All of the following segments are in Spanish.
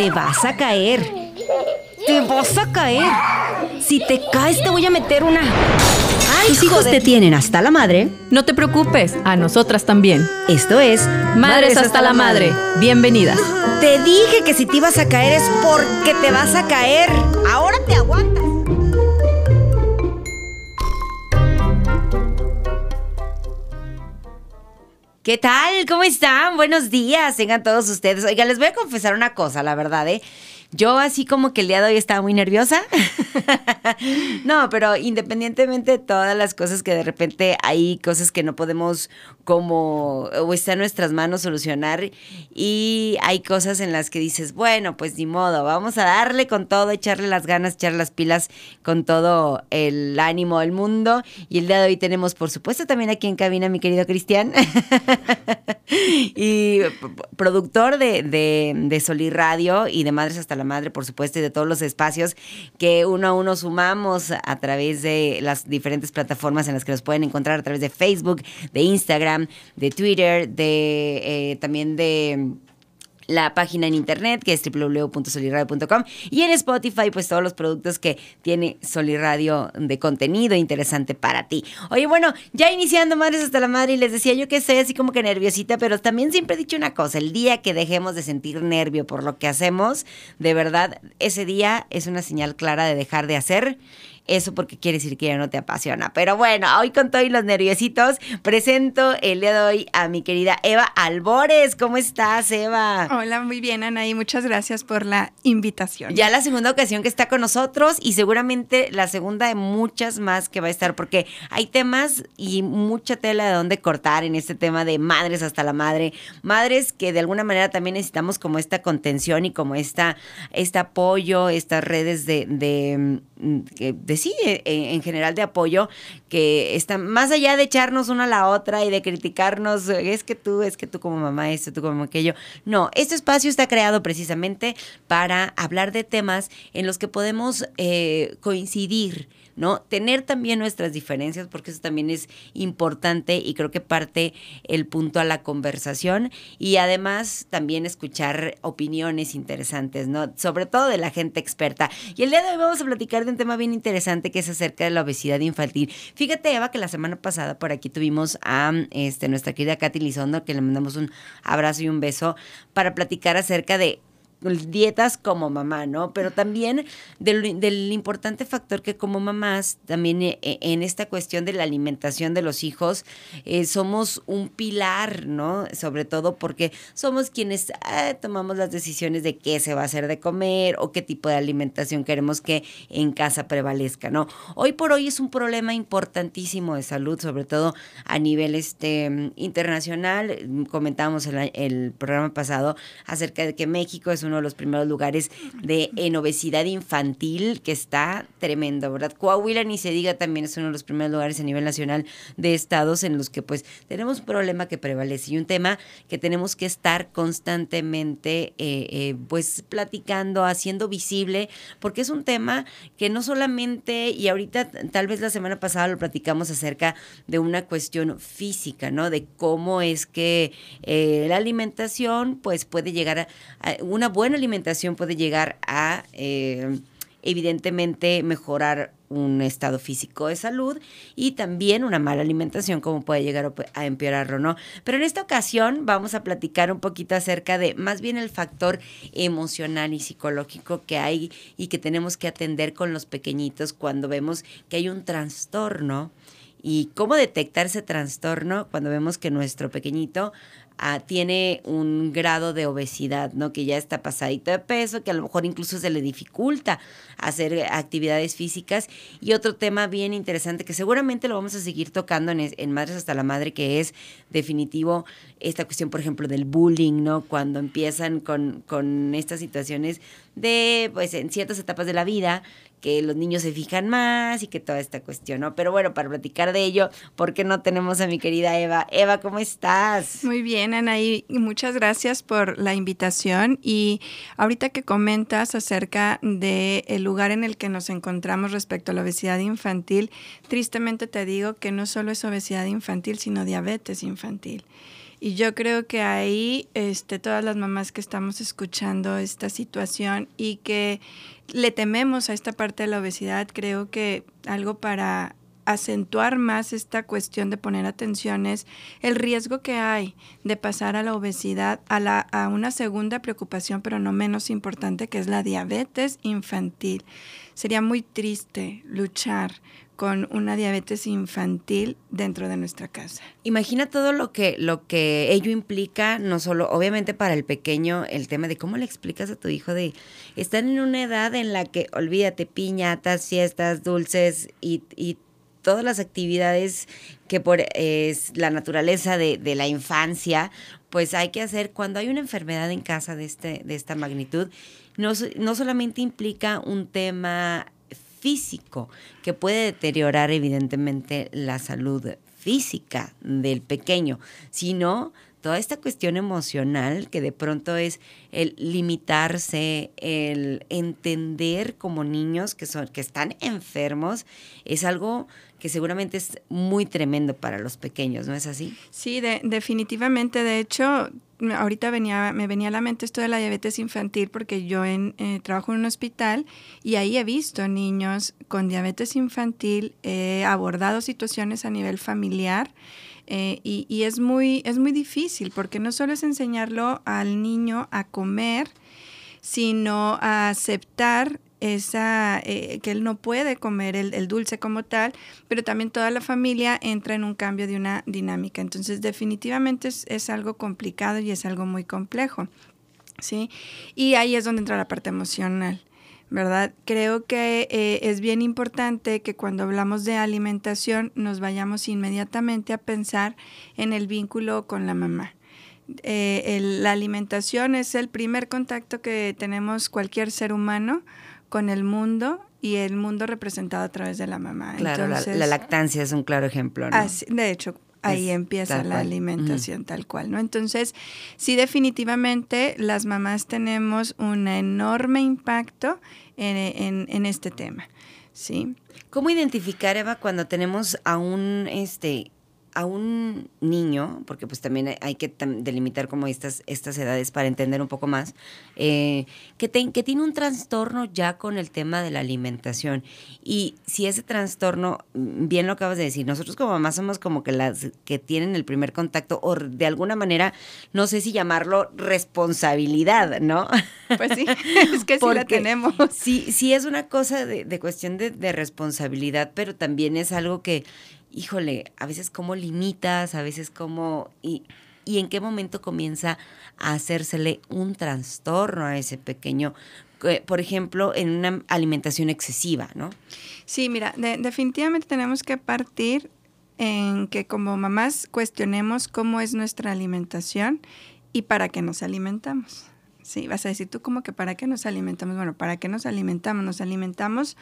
te vas a caer. Te vas a caer. Si te caes, te voy a meter una. Ay, Tus hijos te tienen hasta la madre. No te preocupes, a nosotras también. Esto es Madres hasta la madre. Bienvenidas. Te dije que si te ibas a caer es porque te vas a caer. Ahora ¿Qué tal? ¿Cómo están? Buenos días, tengan todos ustedes. Oiga, les voy a confesar una cosa, la verdad, ¿eh? Yo así como que el día de hoy estaba muy nerviosa. no, pero independientemente de todas las cosas que de repente hay cosas que no podemos como o está en nuestras manos solucionar y hay cosas en las que dices, bueno, pues ni modo, vamos a darle con todo, echarle las ganas, echar las pilas con todo el ánimo del mundo. Y el día de hoy tenemos, por supuesto, también aquí en cabina mi querido Cristian y productor de, de, de Solí Radio y de Madres hasta la Madre, por supuesto, y de todos los espacios que uno a uno sumamos a través de las diferentes plataformas en las que nos pueden encontrar, a través de Facebook, de Instagram, de Twitter, de eh, también de la página en internet que es www.soliradio.com y en Spotify pues todos los productos que tiene Soliradio de contenido interesante para ti. Oye, bueno, ya iniciando Madres hasta la Madre y les decía yo que sé así como que nerviosita, pero también siempre he dicho una cosa, el día que dejemos de sentir nervio por lo que hacemos, de verdad, ese día es una señal clara de dejar de hacer eso porque quiere decir que ya no te apasiona. Pero bueno, hoy con todos los nerviositos, presento el día de hoy a mi querida Eva Albores. ¿Cómo estás, Eva? Hola, muy bien, Anaí. Muchas gracias por la invitación. Ya la segunda ocasión que está con nosotros y seguramente la segunda de muchas más que va a estar, porque hay temas y mucha tela de dónde cortar en este tema de madres hasta la madre. Madres que de alguna manera también necesitamos como esta contención y como esta, este apoyo, estas redes de, de, de sí, e, e, en general de apoyo, que están más allá de echarnos una a la otra y de criticarnos, es que tú, es que tú como mamá, esto, tú como aquello. No, este espacio está creado precisamente para hablar de temas en los que podemos eh, coincidir ¿no? Tener también nuestras diferencias, porque eso también es importante y creo que parte el punto a la conversación y además también escuchar opiniones interesantes, ¿no? Sobre todo de la gente experta. Y el día de hoy vamos a platicar de un tema bien interesante que es acerca de la obesidad infantil. Fíjate, Eva, que la semana pasada por aquí tuvimos a este, nuestra querida Katy Lizondo, que le mandamos un abrazo y un beso para platicar acerca de dietas como mamá, ¿no? Pero también del, importante factor que como mamás, también eh, eh, en esta cuestión de la alimentación de los hijos, eh, somos un pilar, ¿no? Sobre todo porque somos quienes tomamos las decisiones de qué se va a hacer de comer o qué tipo de alimentación queremos que en casa prevalezca, ¿no? Hoy por hoy es un problema importantísimo de salud, sobre todo a nivel este, internacional. Comentábamos el, el programa pasado acerca de que México es un uno de los primeros lugares de en obesidad infantil, que está tremendo, ¿verdad? Coahuila, ni se diga, también es uno de los primeros lugares a nivel nacional de estados en los que pues tenemos un problema que prevalece y un tema que tenemos que estar constantemente eh, eh, pues platicando, haciendo visible, porque es un tema que no solamente, y ahorita tal vez la semana pasada lo platicamos acerca de una cuestión física, ¿no? De cómo es que eh, la alimentación pues puede llegar a, a una buena buena alimentación puede llegar a, eh, evidentemente, mejorar un estado físico de salud y también una mala alimentación como puede llegar a empeorarlo, ¿no? Pero en esta ocasión vamos a platicar un poquito acerca de más bien el factor emocional y psicológico que hay y que tenemos que atender con los pequeñitos cuando vemos que hay un trastorno y cómo detectar ese trastorno cuando vemos que nuestro pequeñito Tiene un grado de obesidad, ¿no? Que ya está pasadito de peso, que a lo mejor incluso se le dificulta hacer actividades físicas. Y otro tema bien interesante que seguramente lo vamos a seguir tocando en, en Madres hasta la Madre, que es definitivo esta cuestión, por ejemplo, del bullying, ¿no? Cuando empiezan con, con estas situaciones de, pues, en ciertas etapas de la vida, que los niños se fijan más y que toda esta cuestión, ¿no? Pero bueno, para platicar de ello, ¿por qué no tenemos a mi querida Eva? Eva, ¿cómo estás? Muy bien, Anaí, muchas gracias por la invitación y ahorita que comentas acerca del el lugar en el que nos encontramos respecto a la obesidad infantil, tristemente te digo que no solo es obesidad infantil, sino diabetes infantil. Y yo creo que ahí, este, todas las mamás que estamos escuchando esta situación y que le tememos a esta parte de la obesidad, creo que algo para acentuar más esta cuestión de poner atención es el riesgo que hay de pasar a la obesidad, a, la, una segunda preocupación, pero no menos importante, que es la diabetes infantil. Sería muy triste luchar con una diabetes infantil dentro de nuestra casa. Imagina todo lo que, lo que ello implica, no solo, obviamente para el pequeño, el tema de cómo le explicas a tu hijo de, están en una edad en la que, olvídate, piñatas, fiestas, dulces y todas las actividades que por es la naturaleza de, de, la infancia, pues hay que hacer cuando hay una enfermedad en casa de, este, de esta magnitud, no, no solamente implica un tema físico que puede deteriorar evidentemente la salud física del pequeño, sino toda esta cuestión emocional que de pronto es el limitarse, el entender como niños que son que están enfermos es algo que seguramente es muy tremendo para los pequeños, ¿no es así? Sí, de, definitivamente. De hecho, ahorita venía, me venía a la mente esto de la diabetes infantil porque yo en, eh, trabajo en un hospital y ahí he visto niños con diabetes infantil, he abordado situaciones a nivel familiar. Eh, y, y, es, muy, es muy difícil porque no solo es enseñarlo al niño a comer, sino a aceptar esa, eh, que él no puede comer el, el, dulce como tal, pero también toda la familia entra en un cambio de una dinámica. Entonces, definitivamente es, es algo complicado y es algo muy complejo. ¿sí? Y ahí es donde entra la parte emocional. ¿verdad? Creo que eh, es bien importante que cuando hablamos de alimentación nos vayamos inmediatamente a pensar en el vínculo con la mamá. Eh, el, la alimentación es el primer contacto que tenemos cualquier ser humano con el mundo y el mundo representado a través de la mamá. Claro, Entonces, la, la, lactancia es un claro ejemplo. ¿no? Así, de hecho, ahí es empieza la cual. alimentación uh -huh. tal cual, ¿no? Entonces, sí, definitivamente las mamás tenemos un enorme impacto en, en, en este tema, ¿sí? ¿Cómo identificar, Eva, cuando tenemos a un, este, a un niño, porque pues también hay que delimitar como estas, estas edades para entender un poco más, eh, que, te, que, tiene un trastorno ya con el tema de la alimentación. Y si ese trastorno, mm, bien lo acabas de decir, nosotros como mamás somos como que las que tienen el primer contacto o de alguna manera, no sé si llamarlo responsabilidad, ¿no? Pues sí, es que sí la tenemos. Sí, sí es una cosa de, de cuestión de, de responsabilidad, pero también es algo que híjole, a veces cómo limitas, a veces cómo... Y, y en qué momento comienza a hacérsele un trastorno a ese pequeño, por ejemplo, en una alimentación excesiva, ¿no? Sí, mira, de, definitivamente tenemos que partir en que como mamás cuestionemos cómo es nuestra alimentación y para qué nos alimentamos. Sí, vas a decir tú como que para qué nos alimentamos. Bueno, ¿para qué nos alimentamos? Nos alimentamos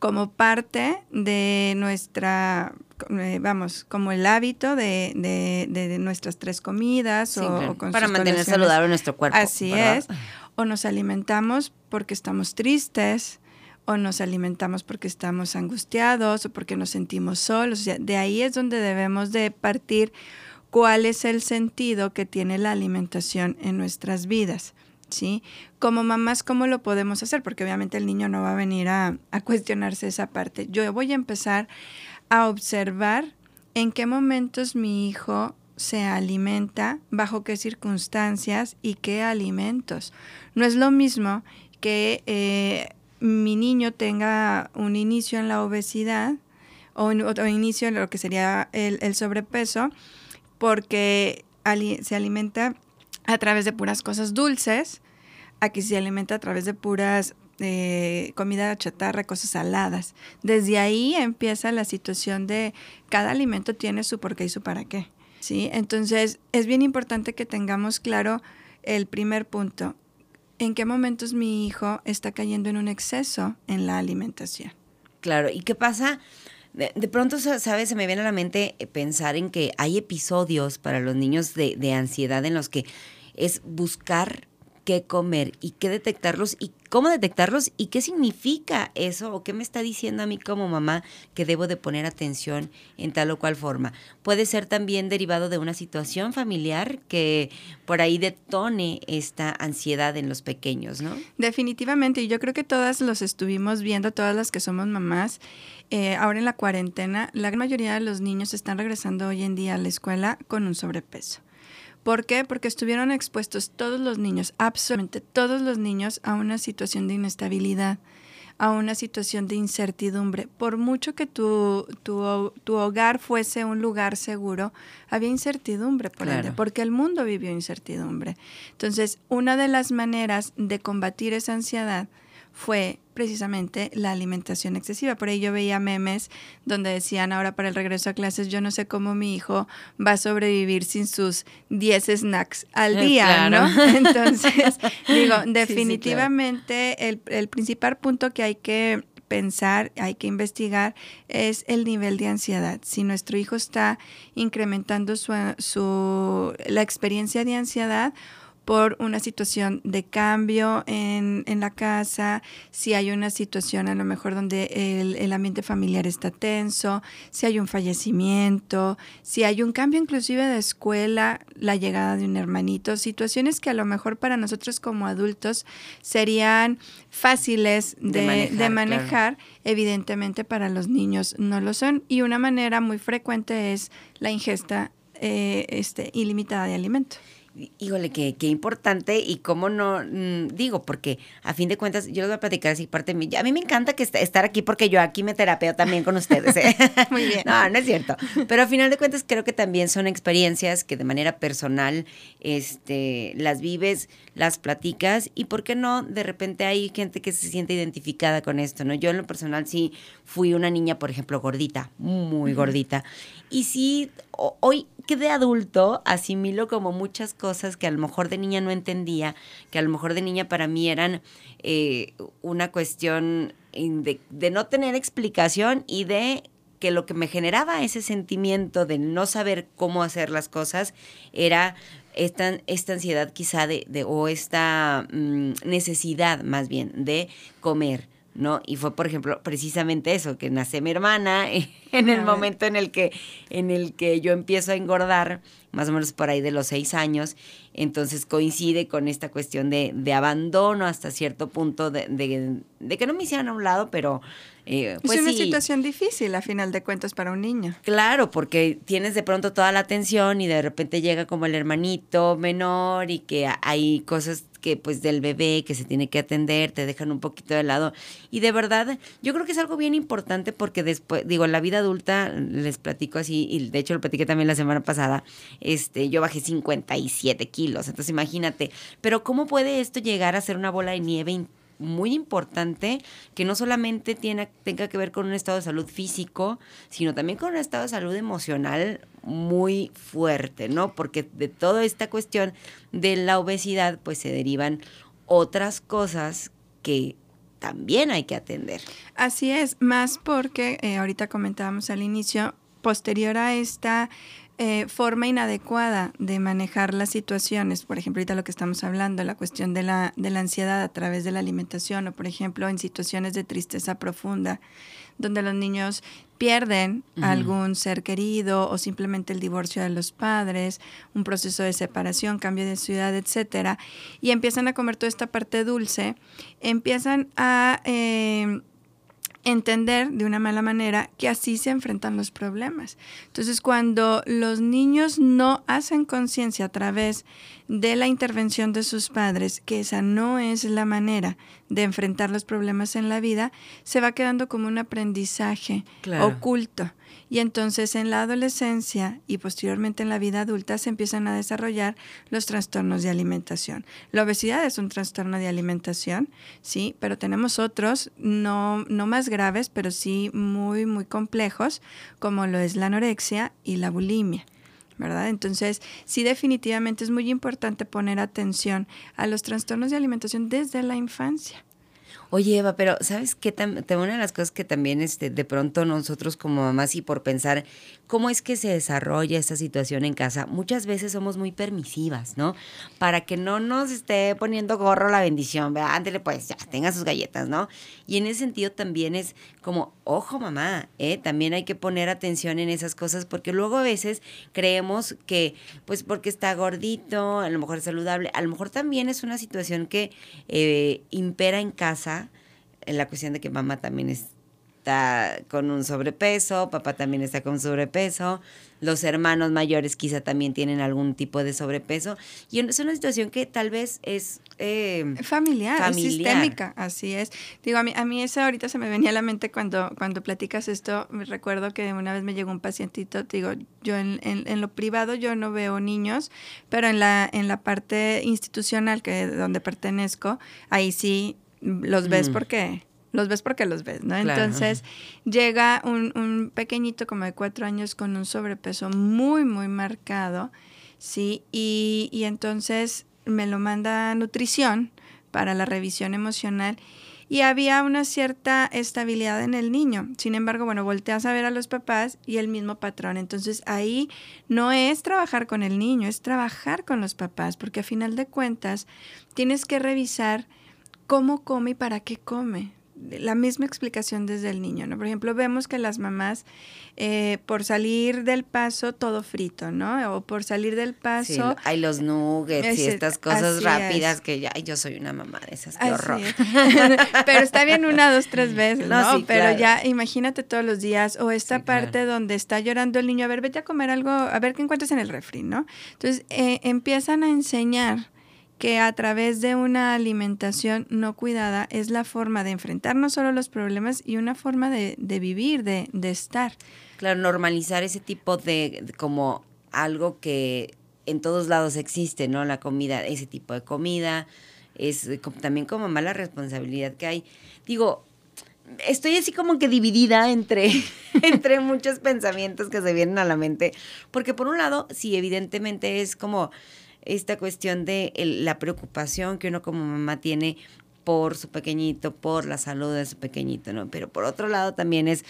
como parte de nuestra, eh, vamos, como el hábito de, de, de nuestras tres comidas sí, o, claro. o, con para mantener saludable nuestro cuerpo. Así ¿verdad? es. O nos alimentamos porque estamos tristes, o nos alimentamos porque estamos angustiados, o porque nos sentimos solos. O sea, de ahí es donde debemos de partir cuál es el sentido que tiene la alimentación en nuestras vidas. ¿Sí? Como mamás, ¿cómo lo podemos hacer? Porque obviamente el niño no va a venir a, a, cuestionarse esa parte. Yo voy a empezar a observar en qué momentos mi hijo se alimenta, bajo qué circunstancias y qué alimentos. No es lo mismo que eh, mi niño tenga un inicio en la obesidad o un inicio en lo que sería el, el sobrepeso, porque se alimenta a través de puras cosas dulces, aquí se alimenta a través de puras eh, comida chatarra, cosas saladas. Desde ahí empieza la situación de cada alimento tiene su por qué y su para qué. ¿sí? Entonces es bien importante que tengamos claro el primer punto. ¿En qué momentos mi hijo está cayendo en un exceso en la alimentación? Claro, ¿y qué pasa? De, de, pronto, ¿sabes? Se me viene a la mente pensar en que hay episodios para los niños de, de ansiedad en los que es buscar qué comer y qué detectarlos y cómo detectarlos y qué significa eso o qué me está diciendo a mí como mamá que debo de poner atención en tal o cual forma. Puede ser también derivado de una situación familiar que por ahí detone esta ansiedad en los pequeños, ¿no? Definitivamente, y yo creo que todas los estuvimos viendo, todas las que somos mamás, eh, ahora en la cuarentena, la gran mayoría de los niños están regresando hoy en día a la escuela con un sobrepeso. ¿Por qué? Porque estuvieron expuestos todos los niños, absolutamente todos los niños, a una situación de inestabilidad, a una situación de incertidumbre. Por mucho que tu, tu, tu hogar fuese un lugar seguro, había incertidumbre por Claro. ende, porque el mundo vivió incertidumbre. Entonces, una de las maneras de combatir esa ansiedad fue precisamente la alimentación excesiva. Por ahí yo veía memes donde decían ahora para el regreso a clases, yo no sé cómo mi hijo va a sobrevivir sin sus 10 snacks al Eh, día, claro. ¿no? Entonces, digo, sí, definitivamente el, el principal punto que hay que pensar, hay que investigar, es el nivel de ansiedad. Si nuestro hijo está incrementando su, su, la experiencia de ansiedad por una situación de cambio en, en la casa, si hay una situación a lo mejor donde el, el ambiente familiar está tenso, si hay un fallecimiento, si hay un cambio inclusive de escuela, la llegada de un hermanito, situaciones que a lo mejor para nosotros como adultos serían fáciles De de, manejar, de claro. manejar, evidentemente para los niños no lo son. Y una manera muy frecuente es la ingesta eh, este, ilimitada de alimento. Híjole, qué, qué importante y cómo no, mm, digo, porque a fin de cuentas, yo les voy a platicar así parte de mí. A mí me encanta que est- estar aquí porque yo aquí me terapeo también con ustedes. ¿eh? Muy bien. No, no es cierto. Pero a final de cuentas creo que también son experiencias que de manera personal este, las vives, las platicas y por qué no, de repente hay gente que se siente identificada con esto, ¿no? Yo en lo personal sí fui una niña, por ejemplo, gordita, muy gordita. Y sí, hoy que de adulto asimilo como muchas cosas que a lo mejor de niña no entendía, que a lo mejor de niña para mí eran eh, una cuestión de, de no tener explicación y de que lo que me generaba ese sentimiento de no saber cómo hacer las cosas era esta, esta ansiedad quizá de, de- o esta mm, necesidad más bien de comer. ¿No? Y fue, por ejemplo, precisamente eso, que nace mi hermana en el momento en el que, en el que yo empiezo a engordar, más o menos por ahí de los seis años, entonces coincide con esta cuestión de, de abandono hasta cierto punto, de, de- de que no me hicieran a un lado, pero eh, pues es una sí. situación difícil a final de cuentas para un niño. Claro, porque tienes de pronto toda la atención y de repente llega como el hermanito menor y que hay cosas que pues del bebé que se tiene que atender, te dejan un poquito de lado. Y de verdad, yo creo que es algo bien importante porque después, digo, en la vida adulta, les platico así, y de hecho lo platiqué también la semana pasada, este, yo bajé 57 kilos, entonces imagínate, pero ¿cómo puede esto llegar a ser una bola de nieve muy importante que no solamente tiene, tenga que ver con un estado de salud físico, sino también con un estado de salud emocional muy fuerte, ¿no? Porque de toda esta cuestión de la obesidad, pues se derivan otras cosas que también hay que atender. Así es, más porque eh, ahorita comentábamos al inicio, posterior a esta eh, forma inadecuada de manejar las situaciones, por ejemplo, ahorita lo que estamos hablando, la cuestión de la, de la ansiedad a través de la alimentación o, por ejemplo, en situaciones de tristeza profunda, donde los niños pierden algún ser querido o simplemente el divorcio de los padres, un proceso de separación, cambio de ciudad, etcétera, y empiezan a comer toda esta parte dulce, empiezan a eh, entender de una mala manera que así se enfrentan los problemas. Entonces, cuando los niños no hacen conciencia a través de la intervención de sus padres, que esa no es la manera de enfrentar los problemas en la vida, se va quedando como un aprendizaje Claro. oculto. Y entonces en la adolescencia y posteriormente en la vida adulta se empiezan a desarrollar los trastornos de alimentación. La obesidad es un trastorno de alimentación, sí, pero tenemos otros no, no más graves, pero sí muy, muy complejos, como lo es la anorexia y la bulimia. ¿verdad? Entonces, sí definitivamente es muy importante poner atención a los trastornos de alimentación desde la infancia. Oye, Eva, pero ¿sabes qué? Una de las cosas que también este, de pronto nosotros como mamás y por pensar cómo es que se desarrolla esta situación en casa, muchas veces somos muy permisivas, ¿no? Para que no nos esté poniendo gorro la bendición, ¿verdad? Ándele pues, ya, tenga sus galletas, ¿no? Y en ese sentido también es como, ojo mamá, ¿eh? También hay que poner atención en esas cosas porque luego a veces creemos que, pues porque está gordito, a lo mejor es saludable, a lo mejor también es una situación que eh, impera en casa en la cuestión de que mamá también está con un sobrepeso, papá también está con sobrepeso, los hermanos mayores quizá también tienen algún tipo de sobrepeso y es una situación que tal vez es eh, Familiar, es Familiar. sistémica, así es. Digo, a mí, a mí eso ahorita se me venía a la mente cuando, cuando platicas esto. Me recuerdo que una vez me llegó un pacientito, digo, yo en, en- en lo privado yo no veo niños, pero en la, en la parte institucional que donde pertenezco, ahí sí los ves Mm. porque los ves porque los ves, ¿no? Claro. Entonces llega un, un pequeñito como de cuatro años con un sobrepeso muy, muy marcado, ¿sí? Y, y entonces me lo manda a nutrición para la revisión emocional y había una cierta estabilidad en el niño. Sin embargo, bueno, volteas a ver a los papás y el mismo patrón. Entonces ahí no es trabajar con el niño, es trabajar con los papás, porque a final de cuentas tienes que revisar cómo come y para qué come. La misma explicación desde el niño, ¿no? Por ejemplo, vemos que las mamás, eh, por salir del paso, todo frito, ¿no? O por salir del sí, paso, hay los nuggets y Ese- estas cosas rápidas es. que ya, ay, yo soy una mamá de esas, qué Así horror. es. Pero está bien una, dos, tres veces, No, ¿no? sí, Pero claro. ya imagínate todos los días o esta Sí, claro. parte donde está llorando el niño, a ver, vete a comer algo, a ver qué encuentras en el refri, ¿no? Entonces eh, empiezan a enseñar que a través de una alimentación no cuidada es la forma de enfrentar no solo los problemas y una forma de, de vivir, de, de estar. Claro, normalizar ese tipo de, como algo que en todos lados existe, ¿no? La comida, ese tipo de comida, es también como mala responsabilidad que hay. Digo, estoy así como que dividida entre, entre muchos pensamientos que se vienen a la mente, porque por un lado, sí, evidentemente es como esta cuestión de el- la preocupación que uno como mamá tiene por su pequeñito, por la salud de su pequeñito, ¿no? Pero por otro lado también es,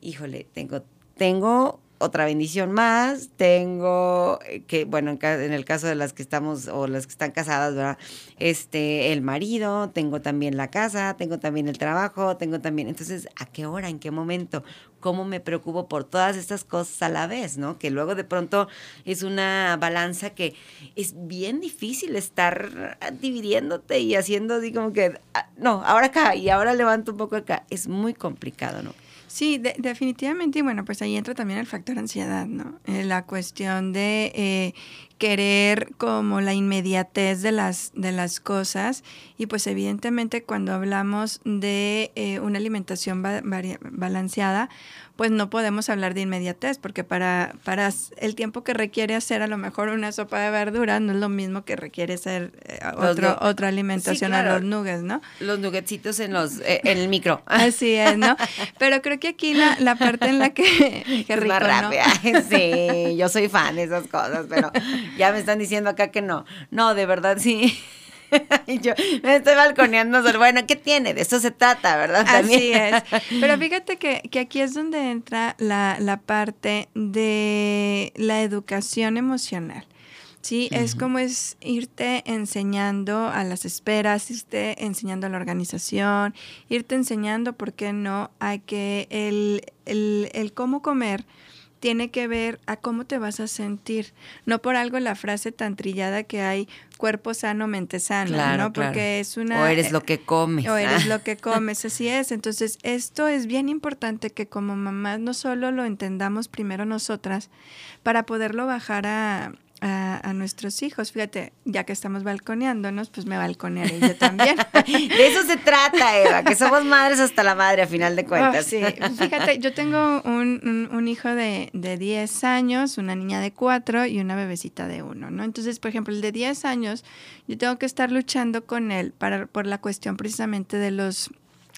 híjole, tengo, tengo otra bendición más, tengo eh, que, bueno, en, el caso de las que estamos o las que están casadas, ¿verdad? Este, el marido, tengo también la casa, tengo también el trabajo, tengo también, entonces, ¿a qué hora, en qué momento? ¿Cómo me preocupo por todas estas cosas a la vez, ¿no? Que luego de pronto es una balanza que es bien difícil estar dividiéndote y haciendo así como que, ah, no, ahora acá y ahora levanto un poco acá. Es muy complicado, ¿no? Sí, de- definitivamente. Y bueno, pues ahí entra también el factor ansiedad, ¿no? Eh, la cuestión de eh, querer como la inmediatez de las, de las cosas. Y pues evidentemente cuando hablamos de eh, una alimentación balanceada, pues no podemos hablar de inmediatez, porque para, para el tiempo que requiere hacer a lo mejor una sopa de verdura no es lo mismo que requiere hacer eh, otro, otra alimentación a claro. los nuggets, ¿no? Los nuggetsitos en los, eh, en el micro. Así es, ¿no? Pero creo que aquí la, la parte en la que... Qué Es rico, más ¿no? rápida. Sí, yo soy fan de esas cosas, pero ya me están diciendo acá que no. No, de verdad sí. Y yo me estoy balconeando. Bueno, ¿qué tiene? De eso se trata, ¿verdad? Así También. es. Pero fíjate que, que aquí es donde entra la, la parte de la educación emocional. Sí, es como es irte enseñando a las esperas, irte enseñando a la organización, irte enseñando, ¿por qué no?, a que el, el, el cómo comer tiene que ver a cómo te vas a sentir. No por algo la frase tan trillada que hay, cuerpo sano, mente sana, Claro, ¿no? Porque claro. es una... O eres lo que comes. O eres Ah. lo que comes, así es. Entonces, esto es bien importante que como mamás no solo lo entendamos primero nosotras, para poderlo bajar a, a, a nuestros hijos. Fíjate, ya que estamos balconeándonos, pues me balconearé yo también. De eso se trata, Eva, que somos madres hasta la madre, a final de cuentas. Oh, sí, fíjate, yo tengo un, un- un hijo de, de 10 años, una niña de 4 y una bebecita de 1, ¿no? Entonces, por ejemplo, el de 10 años, yo tengo que estar luchando con él para, por la cuestión precisamente de los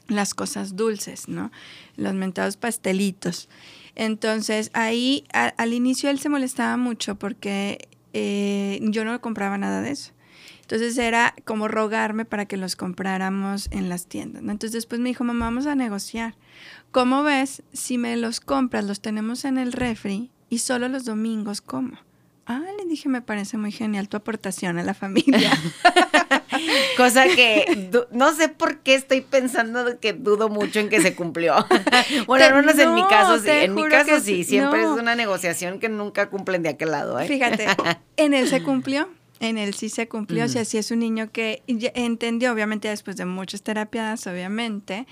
las cosas dulces, ¿no? Los mentados pastelitos. Entonces, ahí a- al inicio él se molestaba mucho porque eh, yo no compraba nada de eso. Entonces era como rogarme para que los compráramos en las tiendas. Entonces después me dijo, mamá, vamos a negociar. ¿Cómo ves? Si me los compras, los tenemos en el refri y solo los domingos como. Ah, le dije, me parece muy genial tu aportación a la familia. Cosa que no sé por qué estoy pensando que dudo mucho en que se cumplió. bueno, al menos en mi caso sí. En mi caso sí. Siempre No. es una negociación que nunca cumplen de aquel lado, ¿eh? Fíjate, en él se cumplió. En él sí se cumplió. O sea, sí es un niño que entendió, obviamente, después de muchas terapias, obviamente,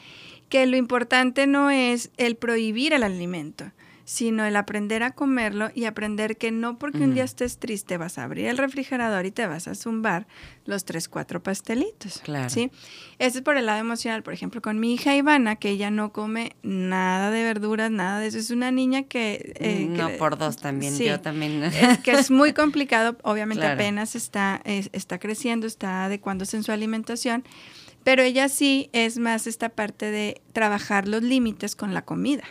que lo importante no es el prohibir el alimento, sino el aprender a comerlo y aprender que no porque un día estés triste vas a abrir el refrigerador y te vas a zumbar los tres, cuatro pastelitos. Claro. ¿sí? Eso es por el lado emocional. Por ejemplo, con mi hija Ivana, que ella no come nada de verduras, nada de eso. Es una niña que... eh, no, que- por dos también. Sí. Yo también. Es que es muy complicado, obviamente Claro. apenas está, es- está creciendo, está adecuándose en su alimentación, pero ella sí es más esta parte de trabajar los límites con la comida.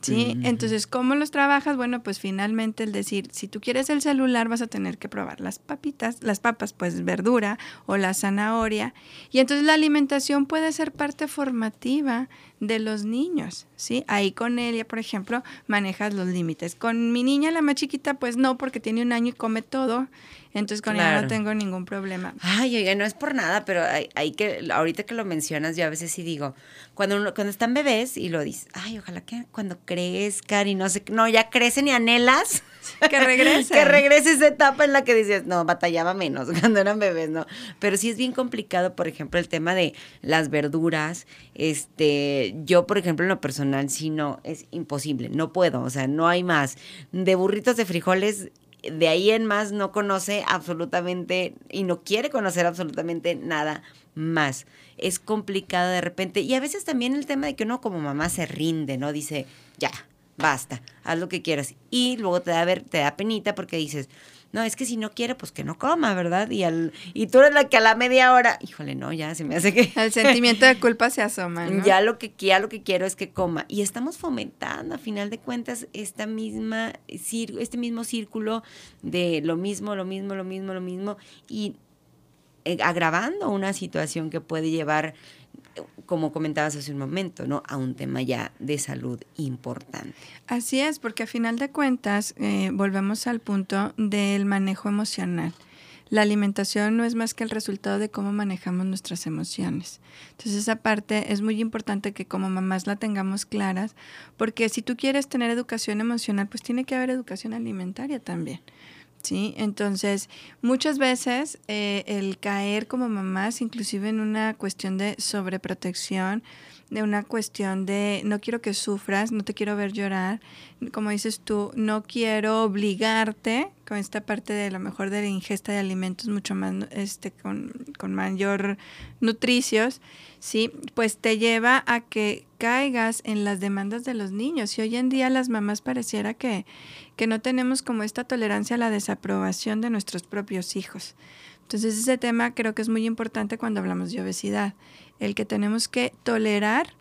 ¿Sí? Entonces, ¿cómo los trabajas? Bueno, pues finalmente el decir, si tú quieres el celular, vas a tener que probar las papitas, las papas, pues verdura o la zanahoria. Y entonces la alimentación puede ser parte formativa de los niños, ¿sí? Ahí con ella, por ejemplo, manejas los límites. Con mi niña, la más chiquita, pues no, porque tiene un año y come todo. Entonces con ella Claro. no tengo ningún problema. Ay, oiga, no es por nada, pero hay, hay que, ahorita que lo mencionas, yo a veces sí digo, cuando uno- cuando están bebés y lo dices, ay, ojalá que cuando crezcan y no sé, qué", no, ya crecen y anhelas. Que regresen. que regrese esa etapa en la que dices, no, batallaba menos cuando eran bebés, no. Pero sí es bien complicado, por ejemplo, el tema de las verduras. Este, yo, por ejemplo, en lo personal, sí no, es imposible, no puedo, o sea, no hay más. De burritos de frijoles, de ahí en más no conoce absolutamente y no quiere conocer absolutamente nada más. Es complicado de repente. Y a veces también el tema de que uno como mamá se rinde, ¿no? Dice, ya, basta, haz lo que quieras. Y luego te da, ver, te da penita porque dices, no, es que si no quiere, pues que no coma, ¿verdad? Y, al, y tú eres la que a la media hora, híjole, no, ya se me hace que... El sentimiento de culpa se asoma, ¿no? Ya lo que ya lo que quiero es que coma y estamos fomentando a final de cuentas esta misma este mismo círculo de lo mismo, lo mismo, lo mismo, lo mismo y eh, agravando una situación que puede llevar como comentabas hace un momento, ¿no? A un tema ya de salud importante. Así es, porque a final de cuentas eh, volvemos al punto del manejo emocional. La alimentación no es más que el resultado de cómo manejamos nuestras emociones. Entonces esa parte es muy importante que como mamás la tengamos claras, porque si tú quieres tener educación emocional, pues tiene que haber educación alimentaria también. ¿Sí? Entonces, muchas veces eh, el caer como mamás, inclusive en una cuestión de sobreprotección, de una cuestión de no quiero que sufras, no te quiero ver llorar, como dices tú, no quiero obligarte con esta parte de lo mejor de la ingesta de alimentos mucho más este con, con mayor nutricios, sí, pues te lleva a que caigas en las demandas de los niños. Y hoy en día las mamás pareciera que, que no tenemos como esta tolerancia a la desaprobación de nuestros propios hijos. Entonces ese tema creo que es muy importante cuando hablamos de obesidad, el que tenemos que tolerar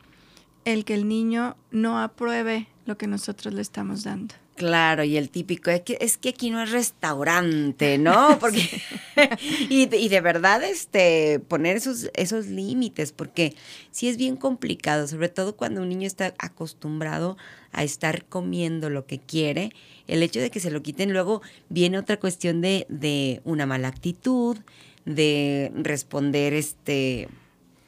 el que el niño no apruebe lo que nosotros le estamos dando. Claro, y el típico, es que, es que aquí no es restaurante, ¿no? Porque, y, de- y de verdad, este, poner esos, esos límites, porque sí es bien complicado, sobre todo cuando un niño está acostumbrado a estar comiendo lo que quiere, el hecho de que se lo quiten, luego viene otra cuestión de, de una mala actitud, de responder, este,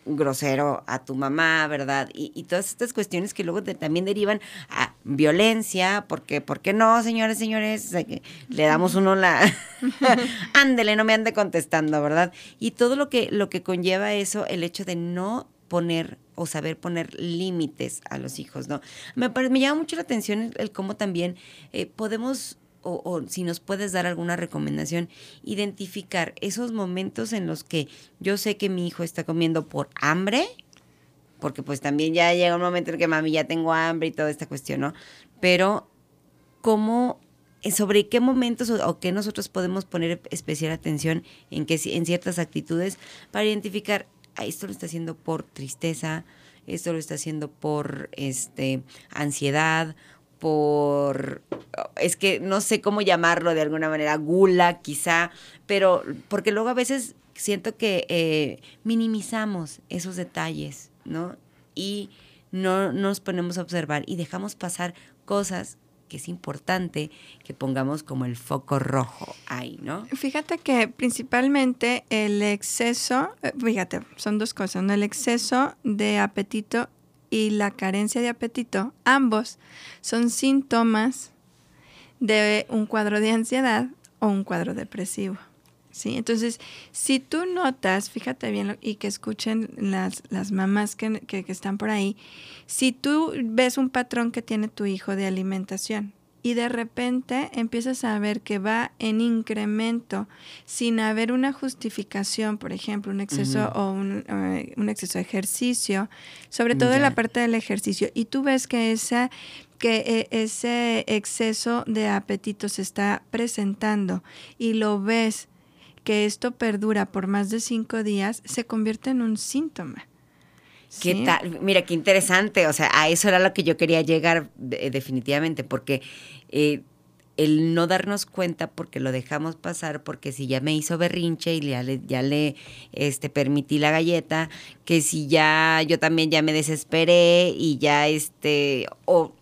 grosero a tu mamá, ¿verdad? Y, y todas estas cuestiones que luego te- también derivan a violencia, porque, ¿por qué no, señores, señores? O sea, que le damos uno la... Ándele, no me ande contestando, ¿verdad? Y todo lo que, lo que conlleva eso, el hecho de no poner o saber poner límites a los hijos, ¿no? Me, me llama mucho la atención el, el cómo también eh, podemos o, o si nos puedes dar alguna recomendación, identificar esos momentos en los que yo sé que mi hijo está comiendo por hambre, porque pues también ya llega un momento en que mami ya tengo hambre y toda esta cuestión, ¿no? Pero cómo eh, sobre qué momentos o, qué nosotros podemos poner especial atención en que en ciertas actitudes para identificar "Ah, esto lo está haciendo por tristeza, esto lo está haciendo por este ansiedad, por es que no sé cómo llamarlo de alguna manera, gula quizá, pero porque luego a veces siento que eh, minimizamos esos detalles, ¿no? Y no nos ponemos a observar y dejamos pasar cosas que es importante que pongamos como el foco rojo ahí, ¿no? Fíjate que principalmente el exceso, eh, fíjate, son dos cosas, ¿no? El exceso de apetito y la carencia de apetito, ambos son síntomas de un cuadro de ansiedad o un cuadro depresivo. ¿sí? Entonces, si tú notas, fíjate bien y que escuchen las, las mamás que, que, que están por ahí, si tú ves un patrón que tiene tu hijo de alimentación, y de repente empiezas a ver que va en incremento sin haber una justificación, por ejemplo, un exceso o un, eh, un, exceso de ejercicio, sobre todo en la parte del ejercicio, y tú ves que esa que eh, ese exceso de apetito se está presentando y lo ves que esto perdura por más de cinco días, se convierte en un síntoma. ¿Qué ¿Sí? tal? Mira, qué interesante. O sea, a eso era lo que yo quería llegar de, definitivamente, porque eh, el no darnos cuenta porque lo dejamos pasar, porque si ya me hizo berrinche y ya le, ya le este, permití la galleta, que si ya yo también ya me desesperé y ya este, o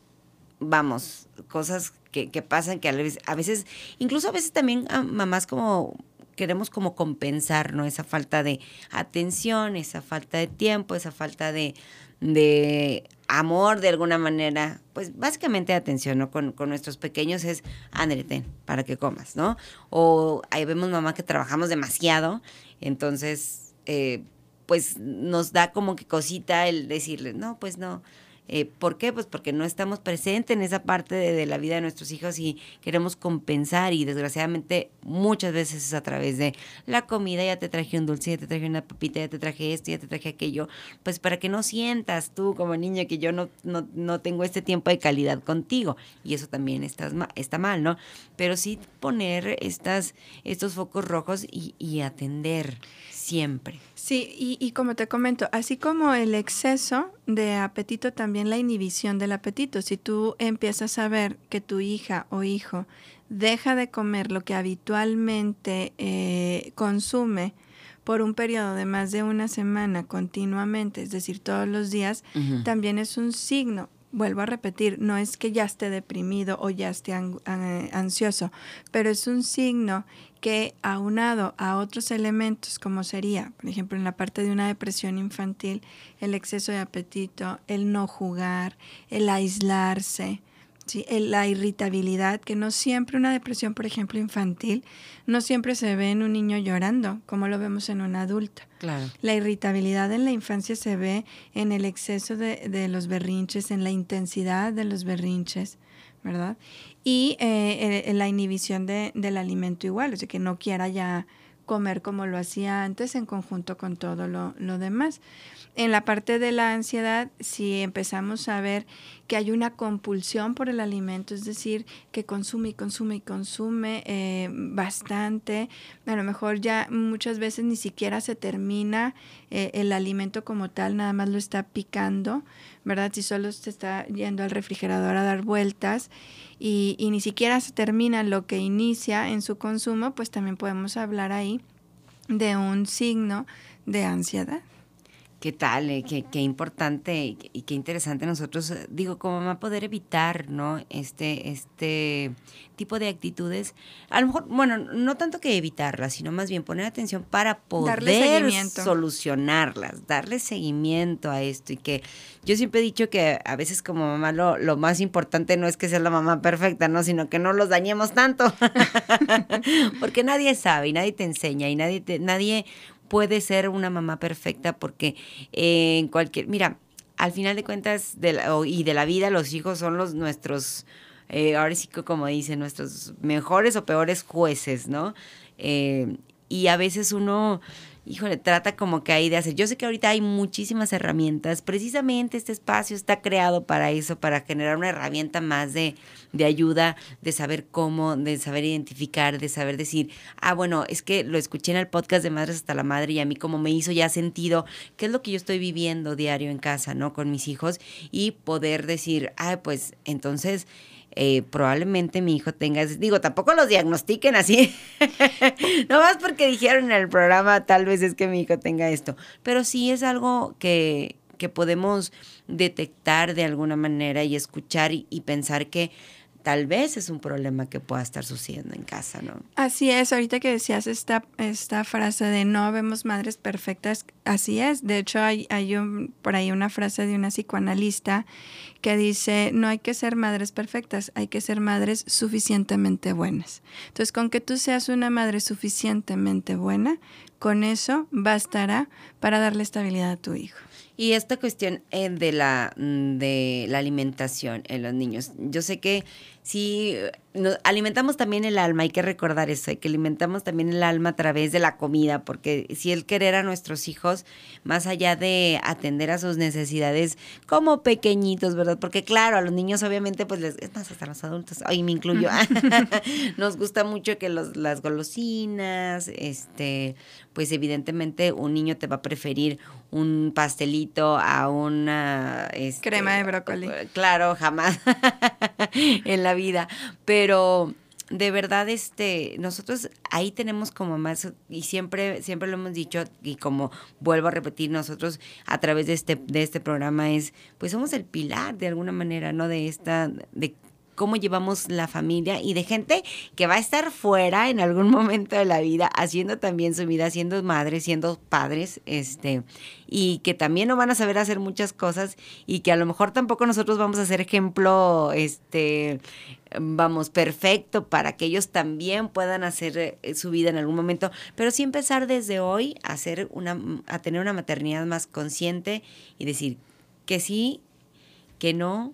vamos, cosas que, que pasan que a veces, a veces, incluso a veces también a mamás como queremos como compensar, ¿no? Esa falta de atención, esa falta de tiempo, esa falta de, de amor de alguna manera, pues básicamente atención, ¿no? Con, con nuestros pequeños es, ándale, ten, para que comas, ¿no? O ahí vemos mamá que trabajamos demasiado, entonces, eh, pues nos da como que cosita el decirle, no, pues no, eh, ¿Por qué? Pues porque no estamos presentes en esa parte de, la vida de nuestros hijos y queremos compensar y desgraciadamente muchas veces es a través de la comida, ya te traje un dulce, ya te traje una papita, ya te traje esto, ya te traje aquello, pues para que no sientas tú como niño que yo no, no, no tengo este tiempo de calidad contigo y eso también está, está mal, ¿no? Pero sí poner estas, estos focos rojos y, y atender siempre. Sí, y, y, como te comento, así como el exceso de apetito, también la inhibición del apetito. Si tú empiezas a ver que tu hija o hijo deja de comer lo que habitualmente eh, consume, por un periodo de más de una semana continuamente, es decir, todos los días, uh -huh. también es un signo vuelvo a repetir, no es que ya esté deprimido o ya esté ansioso, pero es un signo que aunado a otros elementos como sería, por ejemplo, en la parte de una depresión infantil, el exceso de apetito, el no jugar, el aislarse, ¿sí? la irritabilidad, que no siempre una depresión, por ejemplo, infantil, no siempre se ve en un niño llorando, como lo vemos en un adulto. Claro. La irritabilidad en la infancia se ve en el exceso de, de los berrinches, en la intensidad de los berrinches, ¿verdad? Y eh, en la inhibición de, del alimento igual, o sea, que no quiera ya comer como lo hacía antes en conjunto con todo lo, lo demás. En la parte de la ansiedad, si empezamos a ver que hay una compulsión por el alimento, es decir, que consume y consume y consume eh, bastante, a lo mejor ya muchas veces ni siquiera se termina eh, el alimento como tal, nada más lo está picando, ¿verdad? Si solo se está yendo al refrigerador a dar vueltas y, y ni siquiera se termina lo que inicia en su consumo, pues también podemos hablar ahí de un signo de ansiedad. ¿Qué tal? Eh, qué, qué, importante y qué, y qué, interesante nosotros, digo, como mamá, poder evitar, ¿no? Este, este tipo de actitudes. A lo mejor, bueno, no tanto que evitarlas, sino más bien poner atención para poder solucionarlas, darle seguimiento a esto. Y que yo siempre he dicho que a veces como mamá lo, lo más importante no es que sea la mamá perfecta, ¿no? Sino que no los dañemos tanto. Porque nadie sabe y nadie te enseña y nadie, te, nadie puede ser una mamá perfecta porque eh, en cualquier, mira, al final de cuentas de la, y de la vida los hijos son los nuestros, eh, ahora sí como dicen, nuestros mejores o peores jueces, ¿no? Eh, y a veces uno híjole, trata como que hay de hacer. Yo sé que ahorita hay muchísimas herramientas, precisamente este espacio está creado para eso, para generar una herramienta más de, de ayuda, de saber cómo, de saber identificar, de saber decir, ah, bueno, es que lo escuché en el podcast de Madres hasta la Madre y a mí como me hizo ya sentido qué es lo que yo estoy viviendo diario en casa, ¿no? Con mis hijos y poder decir, ah, pues entonces eh, probablemente mi hijo tenga, digo, tampoco los diagnostiquen así, no más porque dijeron en el programa tal vez es que mi hijo tenga esto, pero sí es algo que, que podemos detectar de alguna manera y escuchar y, y pensar que tal vez es un problema que pueda estar sucediendo en casa, ¿no? Así es, ahorita que decías esta, esta frase de no vemos madres perfectas, así es. De hecho, hay, hay un, por ahí una frase de una psicoanalista que dice, no hay que ser madres perfectas, hay que ser madres suficientemente buenas. Entonces, con que tú seas una madre suficientemente buena, con eso bastará para darle estabilidad a tu hijo. Y esta cuestión eh, de, la, mm, de la alimentación en los niños, yo sé que si nos alimentamos también el alma, hay que recordar eso, hay que alimentamos también el alma a través de la comida, porque si el querer a nuestros hijos, más allá de atender a sus necesidades como pequeñitos, ¿verdad? Porque claro, a los niños obviamente, pues les, es más, hasta los adultos, ahí me incluyo, nos gusta mucho que los, las golosinas, este, pues evidentemente un niño te va a preferir un pastelito a una... Este, Crema de brócoli. Claro, jamás en la vida, pero de verdad este nosotros ahí tenemos como más y siempre siempre lo hemos dicho y como vuelvo a repetir nosotros a través de este de este programa es pues somos el pilar de alguna manera no de esta de cómo llevamos la familia y de gente que va a estar fuera en algún momento de la vida, haciendo también su vida, siendo madres, siendo padres, este, y que también no van a saber hacer muchas cosas y que a lo mejor tampoco nosotros vamos a ser ejemplo, este, vamos, perfecto para que ellos también puedan hacer eh, su vida en algún momento, pero sí empezar desde hoy a hacer una, a tener una maternidad más consciente y decir que sí, que no,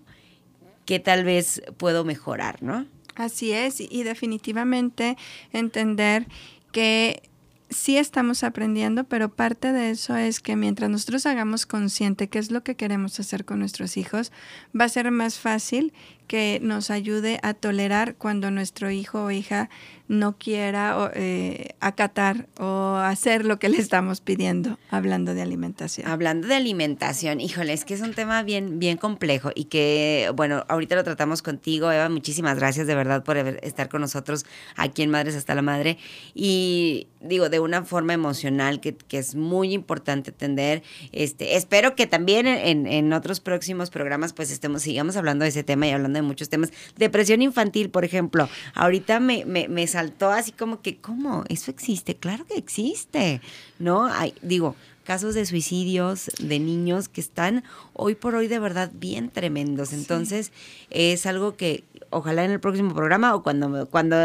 que tal vez puedo mejorar, ¿no? Así es, y definitivamente entender que sí estamos aprendiendo, pero parte de eso es que mientras nosotros hagamos consciente qué es lo que queremos hacer con nuestros hijos, va a ser más fácil que nos ayude a tolerar cuando nuestro hijo o hija no quiera eh, acatar o hacer lo que le estamos pidiendo, hablando de alimentación. Hablando de alimentación, híjole, es que es un tema bien, bien complejo y que, bueno, ahorita lo tratamos contigo, Eva, muchísimas gracias de verdad por estar con nosotros aquí en Madres hasta la Madre y digo, de una forma emocional que, que es muy importante atender. Este, espero que también en, en otros próximos programas pues estemos, sigamos hablando de ese tema y hablando de muchos temas. Depresión infantil, por ejemplo, ahorita me, me, me saltó así como que, ¿cómo? ¿Eso existe? Claro que existe, ¿no? Hay, digo, casos de suicidios de niños que están hoy por hoy de verdad bien tremendos. Entonces, es algo que ojalá en el próximo programa o cuando, cuando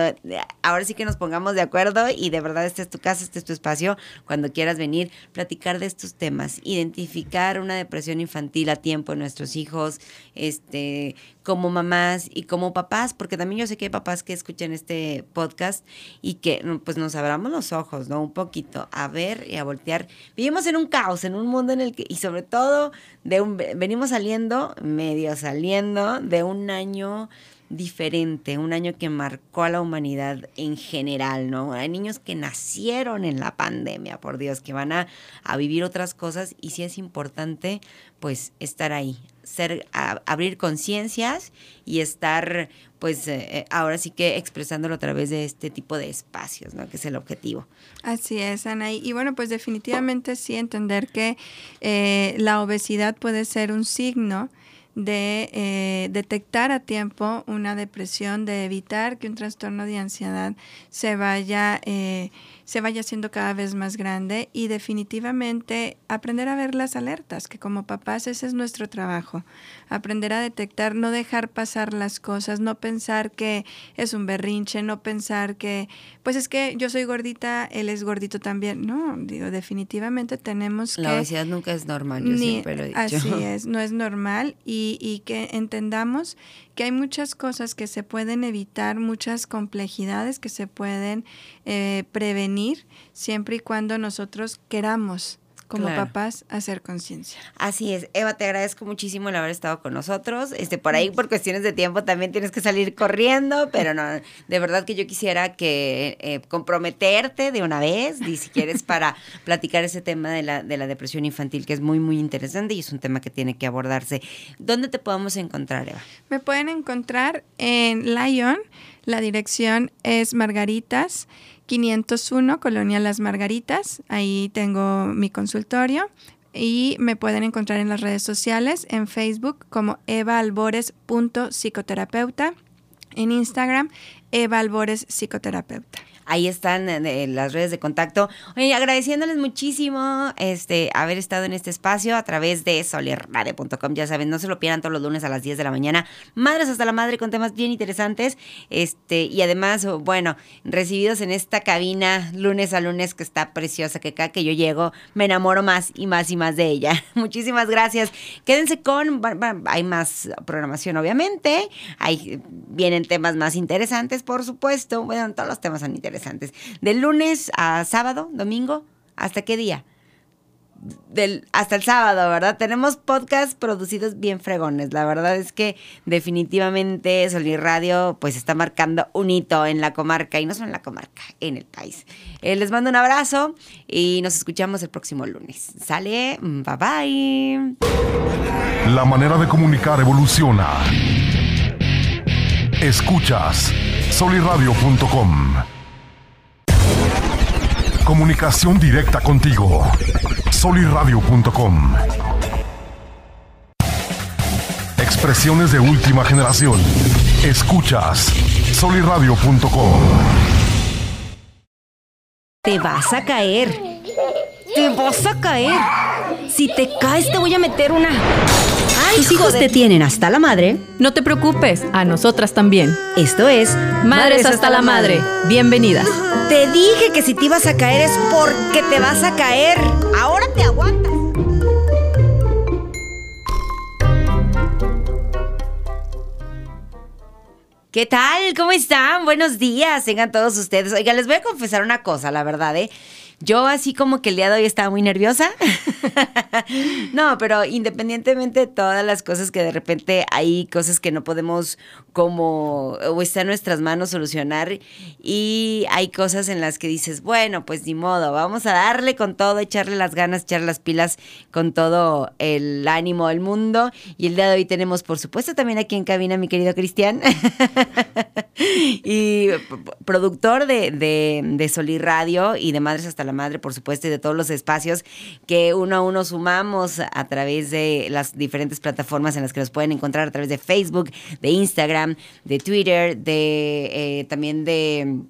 ahora sí que nos pongamos de acuerdo y de verdad este es tu casa, este es tu espacio, cuando quieras venir, platicar de estos temas, identificar una depresión infantil a tiempo en nuestros hijos, este, como mamás y como papás, porque también yo sé que hay papás que escuchan este podcast y que pues nos abramos los ojos, ¿no? Un poquito, a ver y a voltear. Vivimos en un caos, en un mundo en el que, y sobre todo, de un, venimos saliendo, medio saliendo, de un año diferente, un año que marcó a la humanidad en general, ¿no? Hay niños que nacieron en la pandemia, por Dios, que van a, a vivir otras cosas y sí es importante, pues, estar ahí, ser, abrir conciencias y estar, pues, eh, ahora sí que expresándolo a través de este tipo de espacios, ¿no? Que es el objetivo. Así es, Ana. Y bueno, pues definitivamente sí entender que eh, la obesidad puede ser un signo de eh, detectar a tiempo una depresión, de evitar que un trastorno de ansiedad se vaya, eh, se vaya haciendo cada vez más grande y definitivamente aprender a ver las alertas, que como papás ese es nuestro trabajo, aprender a detectar, no dejar pasar las cosas, no pensar que es un berrinche, no pensar que, pues es que yo soy gordita, él es gordito también, no, digo, definitivamente tenemos La que... obesidad nunca es normal, yo Ni- siempre lo he dicho. Así es, no es normal y, y que entendamos que hay muchas cosas que se pueden evitar, muchas complejidades que se pueden eh, prevenir siempre y cuando nosotros queramos como Claro. papás, hacer conciencia. Así es. Eva, te agradezco muchísimo el haber estado con nosotros. Este, por ahí, por cuestiones de tiempo, también tienes que salir corriendo, pero no, de verdad que yo quisiera que eh, comprometerte de una vez, y si quieres, para platicar ese tema de la, de la depresión infantil, que es muy, muy interesante y es un tema que tiene que abordarse. ¿Dónde te podemos encontrar, Eva? Me pueden encontrar en Lyon. La dirección es Margaritas 501, Colonia Las Margaritas. Ahí tengo mi consultorio. Y me pueden encontrar en las redes sociales, en Facebook como evaalbores.psicoterapeuta, en Instagram Eva Albores Psicoterapeuta. Ahí están las redes de contacto. Oye, agradeciéndoles muchísimo este haber estado en este espacio a través de solerradio.com. Ya saben, no se lo pierdan todos los lunes a las 10 de la mañana. Madres hasta la madre con temas bien interesantes. Este, y además, oh, bueno, recibidos en esta cabina lunes a lunes que está preciosa, que cada que yo llego me enamoro más y más y más de ella. Muchísimas gracias. Quédense con, hay más programación obviamente. Hay, vienen temas más interesantes, por supuesto. Bueno, todos los temas son interesantes. De lunes a sábado, domingo, ¿hasta qué día? Del, hasta el sábado, ¿verdad? Tenemos podcasts producidos bien fregones. La verdad es que definitivamente Solir Radio pues está marcando un hito en la comarca y no solo en la comarca, en el país. Eh, les mando un abrazo y nos escuchamos el próximo lunes. Sale, bye bye. La manera de comunicar evoluciona. Escuchas soliradio.com. Comunicación directa contigo. soliradio.com. Expresiones de última generación. Escuchas soliradio.com. Te vas a caer. Te vas a caer. Si te caes, te voy a meter una. Tus hijos te tienen hasta la madre. No te preocupes, a nosotras también. Esto es Madres hasta la madre. Bienvenidas. Te dije que si te ibas a caer es porque te vas a caer. Ahora te aguantas. ¿Qué tal? ¿Cómo están? Buenos días, tengan todos ustedes. Oiga, les voy a confesar una cosa, la verdad, ¿eh? Yo así como que el día de hoy estaba muy nerviosa. no, pero independientemente de todas las cosas que de repente hay cosas que no podemos como o está en nuestras manos solucionar y hay cosas en las que dices, bueno, pues ni modo, vamos a darle con todo, echarle las ganas, echar las pilas con todo el ánimo del mundo. Y el día de hoy tenemos, por supuesto, también aquí en cabina mi querido Cristian. y productor de, de, de Solir Radio y de Madres hasta la Madre, por supuesto, y de todos los espacios que uno a uno sumamos a través de las diferentes plataformas en las que nos pueden encontrar, a través de Facebook, de Instagram, de Twitter, de eh, también de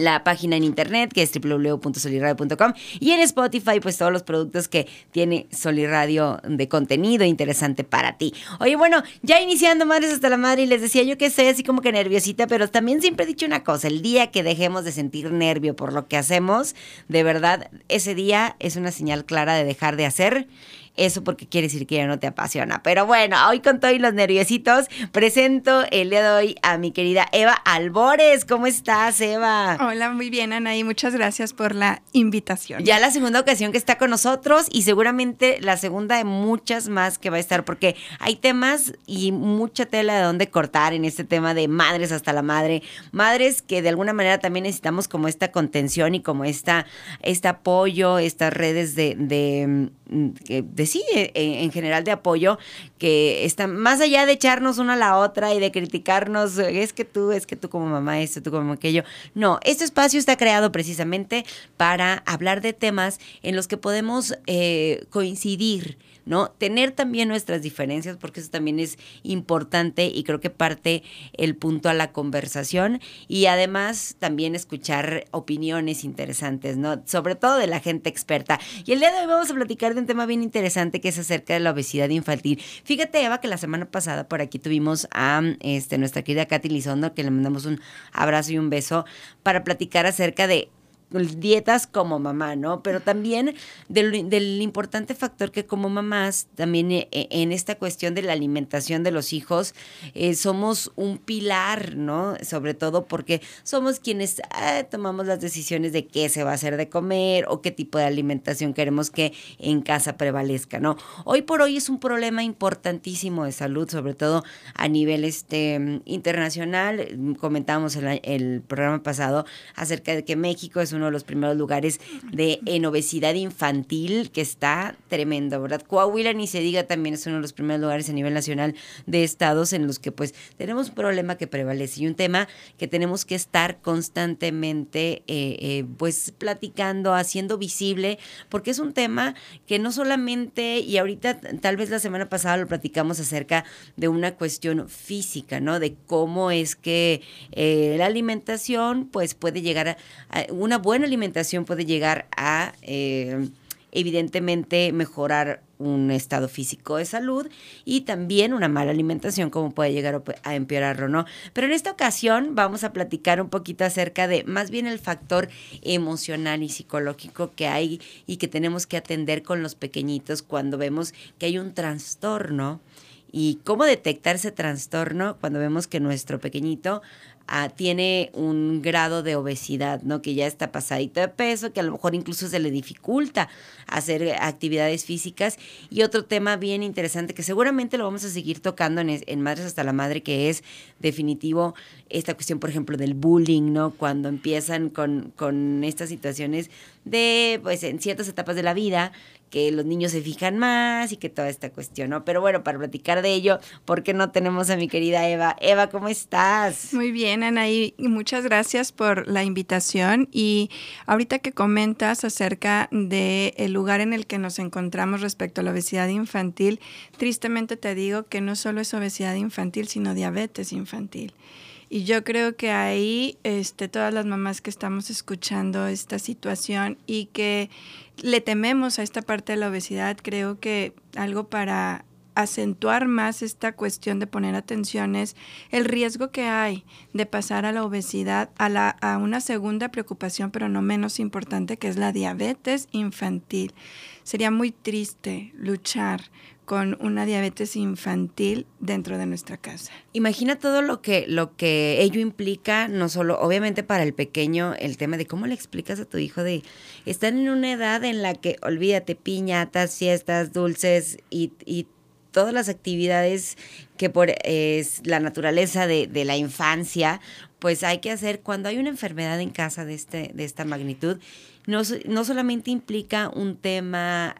la página en internet que es www.soliradio.com y en Spotify pues todos los productos que tiene Soliradio de contenido interesante para ti. Oye, bueno, ya iniciando Madres hasta la Madre y les decía yo que estoy así como que nerviosita, pero también siempre he dicho una cosa, el día que dejemos de sentir nervio por lo que hacemos, de verdad, ese día es una señal clara de dejar de hacer eso porque quiere decir que ya no te apasiona. Pero bueno, hoy con todos los nerviositos, presento el día de hoy a mi querida Eva Albores. ¿Cómo estás, Eva? Hola, muy bien, Anaí. Muchas gracias por la invitación. Ya la segunda ocasión que está con nosotros y seguramente la segunda de muchas más que va a estar porque hay temas y mucha tela de dónde cortar en este tema de madres hasta la madre. Madres que de alguna manera también necesitamos como esta contención y como esta, este apoyo, estas redes de, de sí, eh, en general de apoyo que están más allá de echarnos una a la otra y de criticarnos, es que tú, es que tú como mamá esto, tú como aquello. No, este espacio está creado precisamente para hablar de temas en los que podemos eh, coincidir. ¿no? Tener también nuestras diferencias, porque eso también es importante y creo que parte el punto a la conversación y además también escuchar opiniones interesantes, ¿no? Sobre todo de la gente experta. Y el día de hoy vamos a platicar de un tema bien interesante que es acerca de la obesidad infantil. Fíjate, Eva, que la semana pasada por aquí tuvimos a este, nuestra querida Katy Lizondo, que le mandamos un abrazo y un beso para platicar acerca de dietas como mamá, ¿no? Pero también del, importante factor que como mamás, también eh, eh, en esta cuestión de la alimentación de los hijos, eh, somos un pilar, ¿no? Sobre todo porque somos quienes tomamos las decisiones de qué se va a hacer de comer o qué tipo de alimentación queremos que en casa prevalezca, ¿no? Hoy por hoy es un problema importantísimo de salud, sobre todo a nivel este, internacional. Comentábamos el, el programa pasado acerca de que México es uno de los primeros lugares de en obesidad infantil, que está tremendo, ¿verdad? Coahuila, ni se diga, también es uno de los primeros lugares a nivel nacional de estados en los que pues tenemos un problema que prevalece y un tema que tenemos que estar constantemente eh, eh, pues platicando, haciendo visible, porque es un tema que no solamente, y ahorita tal vez la semana pasada lo platicamos acerca de una cuestión física, ¿no? De cómo es que eh, la alimentación pues puede llegar a, una buena alimentación puede llegar a evidentemente mejorar un estado físico de salud y también una mala alimentación como puede llegar a empeorarlo, ¿no? Pero en esta ocasión vamos a platicar un poquito acerca de más bien el factor emocional y psicológico que hay y que tenemos que atender con los pequeñitos cuando vemos que hay un trastorno y cómo detectar ese trastorno cuando vemos que nuestro pequeñito Tiene un grado de obesidad, ¿no? Que ya está pasadito de peso, que a lo mejor incluso se le dificulta hacer actividades físicas. Y otro tema bien interesante que seguramente lo vamos a seguir tocando en, en Madres hasta la Madre, que es definitivo esta cuestión, por ejemplo, del bullying, ¿no? Cuando empiezan con, con estas situaciones de, pues, en ciertas etapas de la vida, que los niños se fijan más y que toda esta cuestión, ¿no? Pero bueno, para platicar de ello, ¿por qué no tenemos a mi querida Eva? Eva, ¿cómo estás? Muy bien, Anaí, muchas gracias por la invitación y ahorita que comentas acerca del el lugar en el que nos encontramos respecto a la obesidad infantil, tristemente te digo que no solo es obesidad infantil, sino diabetes infantil. Y yo creo que ahí este, todas las mamás que estamos escuchando esta situación y que le tememos a esta parte de la obesidad, creo que algo para acentuar más esta cuestión de poner atención es el riesgo que hay de pasar a la obesidad, a, la, una segunda preocupación, pero no menos importante, que es la diabetes infantil. Sería muy triste luchar con una diabetes infantil dentro de nuestra casa. Imagina todo lo que, lo que ello implica, no solo, obviamente para el pequeño, el tema de cómo le explicas a tu hijo de, están en una edad en la que, olvídate, piñatas, fiestas, dulces y, y todas las actividades que por es la naturaleza de, de, la infancia, pues hay que hacer cuando hay una enfermedad en casa de, este, de esta magnitud, no, no solamente implica un tema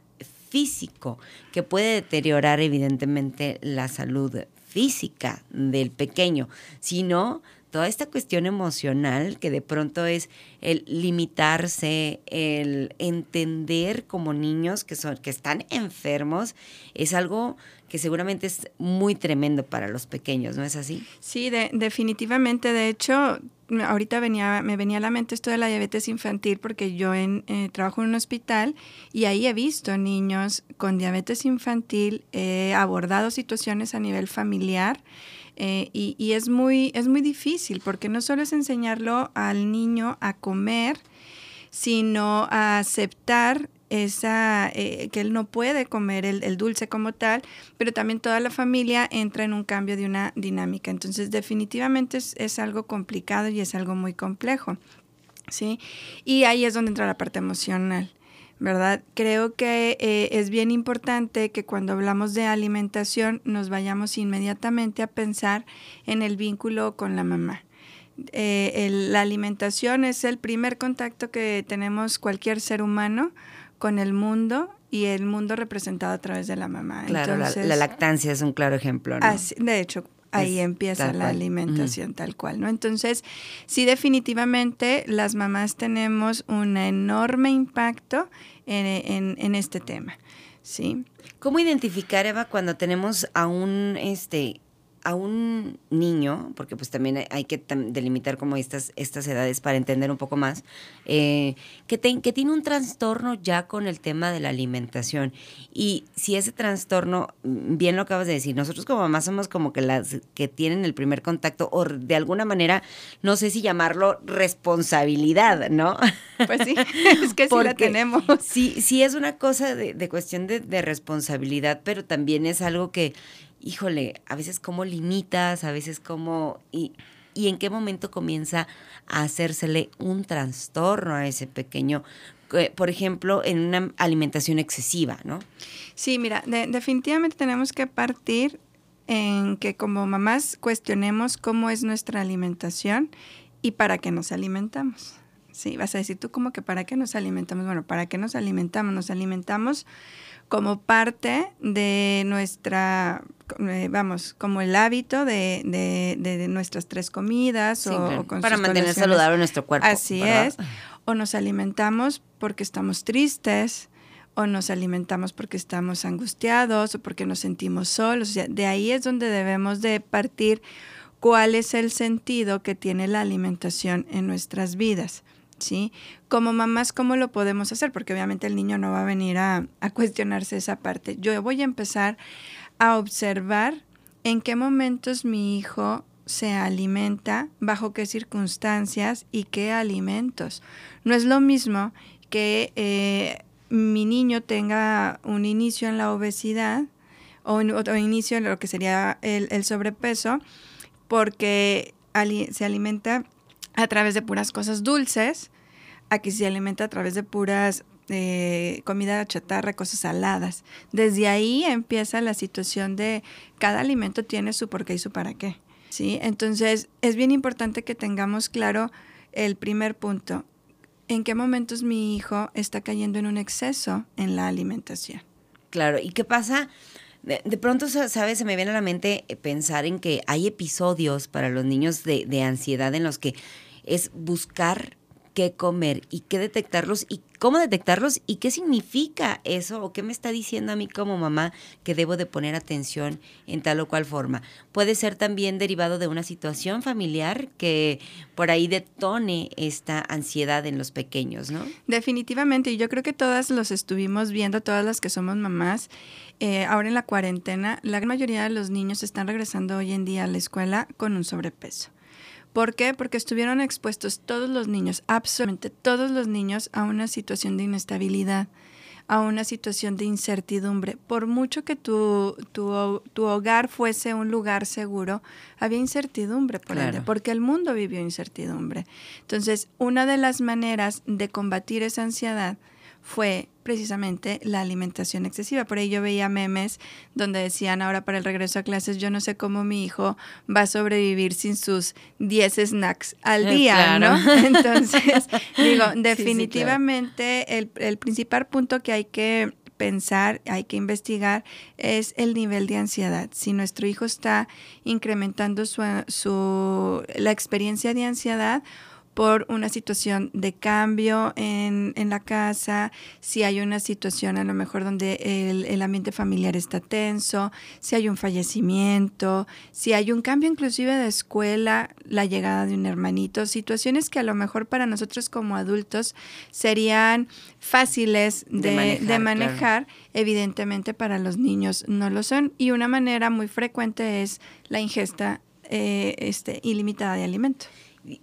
físico que puede deteriorar evidentemente la salud física del pequeño, sino toda esta cuestión emocional que de pronto es el limitarse, el entender como niños que son que están enfermos es algo que seguramente es muy tremendo para los pequeños, ¿no es así? Sí, definitivamente. De hecho, ahorita venía, me venía a la mente esto de la diabetes infantil porque yo en, eh, trabajo en un hospital y ahí he visto niños con diabetes infantil, he abordado situaciones a nivel familiar eh, y, y, es, muy, es muy difícil porque no solo es enseñarlo al niño a comer, sino a aceptar esa, eh, que él no puede comer el, dulce como tal, pero también toda la familia entra en un cambio de una dinámica. Entonces, definitivamente es, algo complicado y es algo muy complejo. ¿sí? Y ahí es donde entra la parte emocional. ¿verdad? Creo que eh, es bien importante que cuando hablamos de alimentación nos vayamos inmediatamente a pensar en el vínculo con la mamá. Eh, la alimentación es el primer contacto que tenemos cualquier ser humano con el mundo y el mundo representado a través de la mamá. Claro, la, lactancia es un claro ejemplo. ¿no? de hecho, ahí empieza la alimentación tal cual, ¿no? Entonces, sí, definitivamente las mamás tenemos un enorme impacto en, en, este tema, ¿sí? ¿Cómo identificar, Eva, cuando tenemos a un, este, a un niño, porque pues también hay que delimitar como estas, estas edades para entender un poco más, eh, que, que tiene un trastorno ya con el tema de la alimentación. Y si ese trastorno, mm, bien lo acabas de decir, nosotros como mamás somos como que las que tienen el primer contacto o de alguna manera, no sé si llamarlo responsabilidad, ¿no? Pues sí, es que sí la tenemos. Sí, sí es una cosa de, de cuestión de, de responsabilidad, pero también es algo que híjole, a veces cómo limitas, a veces cómo... Y, y en qué momento comienza a hacérsele un trastorno a ese pequeño, por ejemplo, en una alimentación excesiva, ¿no? Sí, mira, definitivamente tenemos que partir en que como mamás cuestionemos cómo es nuestra alimentación y para qué nos alimentamos. Sí, vas a decir tú como que para qué nos alimentamos. Bueno, ¿para qué nos alimentamos? Nos alimentamos como parte de nuestra, eh, vamos, como el hábito de, de, nuestras tres comidas o, para mantener saludable nuestro cuerpo. Así es. O nos alimentamos porque estamos tristes, o nos alimentamos porque estamos angustiados, o porque nos sentimos solos. O sea, de ahí es donde debemos de partir cuál es el sentido que tiene la alimentación en nuestras vidas. ¿sí? Como mamás, ¿cómo lo podemos hacer? Porque obviamente el niño no va a venir a, cuestionarse esa parte. Yo voy a empezar a observar en qué momentos mi hijo se alimenta, bajo qué circunstancias y qué alimentos. No es lo mismo que eh, mi niño tenga un inicio en la obesidad o un otro inicio en lo que sería el, el sobrepeso, porque se alimenta a través de puras cosas dulces, aquí se alimenta a través de puras eh, comida chatarra, cosas saladas. Desde ahí empieza la situación de cada alimento tiene su por qué y su para qué. ¿sí? Entonces es bien importante que tengamos claro el primer punto. ¿En qué momentos mi hijo está cayendo en un exceso en la alimentación? Claro, ¿y qué pasa? De, pronto, ¿sabes? Se me viene a la mente eh, pensar en que hay episodios para los niños de, de ansiedad en los que es buscar qué comer y qué detectarlos y cómo detectarlos y qué significa eso o qué me está diciendo a mí como mamá que debo de poner atención en tal o cual forma. Puede ser también derivado de una situación familiar que por ahí detone esta ansiedad en los pequeños, ¿no? Definitivamente, y yo creo que todas los estuvimos viendo, todas las que somos mamás, eh, ahora en la cuarentena, la mayoría de los niños están regresando hoy en día a la escuela con un sobrepeso. ¿Por qué? Porque estuvieron expuestos todos los niños, absolutamente todos los niños, a una situación de inestabilidad, a una situación de incertidumbre. Por mucho que tu, tu, tu hogar fuese un lugar seguro, había incertidumbre por ende, porque el mundo vivió incertidumbre. Entonces, una de las maneras de combatir esa ansiedad fue precisamente la alimentación excesiva. Por ahí yo veía memes donde decían ahora para el regreso a clases, yo no sé cómo mi hijo va a sobrevivir sin sus 10 snacks al eh, día, ¿no? Entonces, digo, definitivamente el, el principal punto que hay que pensar, hay que investigar, es el nivel de ansiedad. Si nuestro hijo está incrementando su, su, la experiencia de ansiedad por una situación de cambio en, en, la casa, si hay una situación a lo mejor donde el, el, ambiente familiar está tenso, si hay un fallecimiento, si hay un cambio inclusive de escuela, la llegada de un hermanito, situaciones que a lo mejor para nosotros como adultos serían fáciles de, de manejar, evidentemente para los niños no lo son. Y una manera muy frecuente es la ingesta eh, este, ilimitada de alimento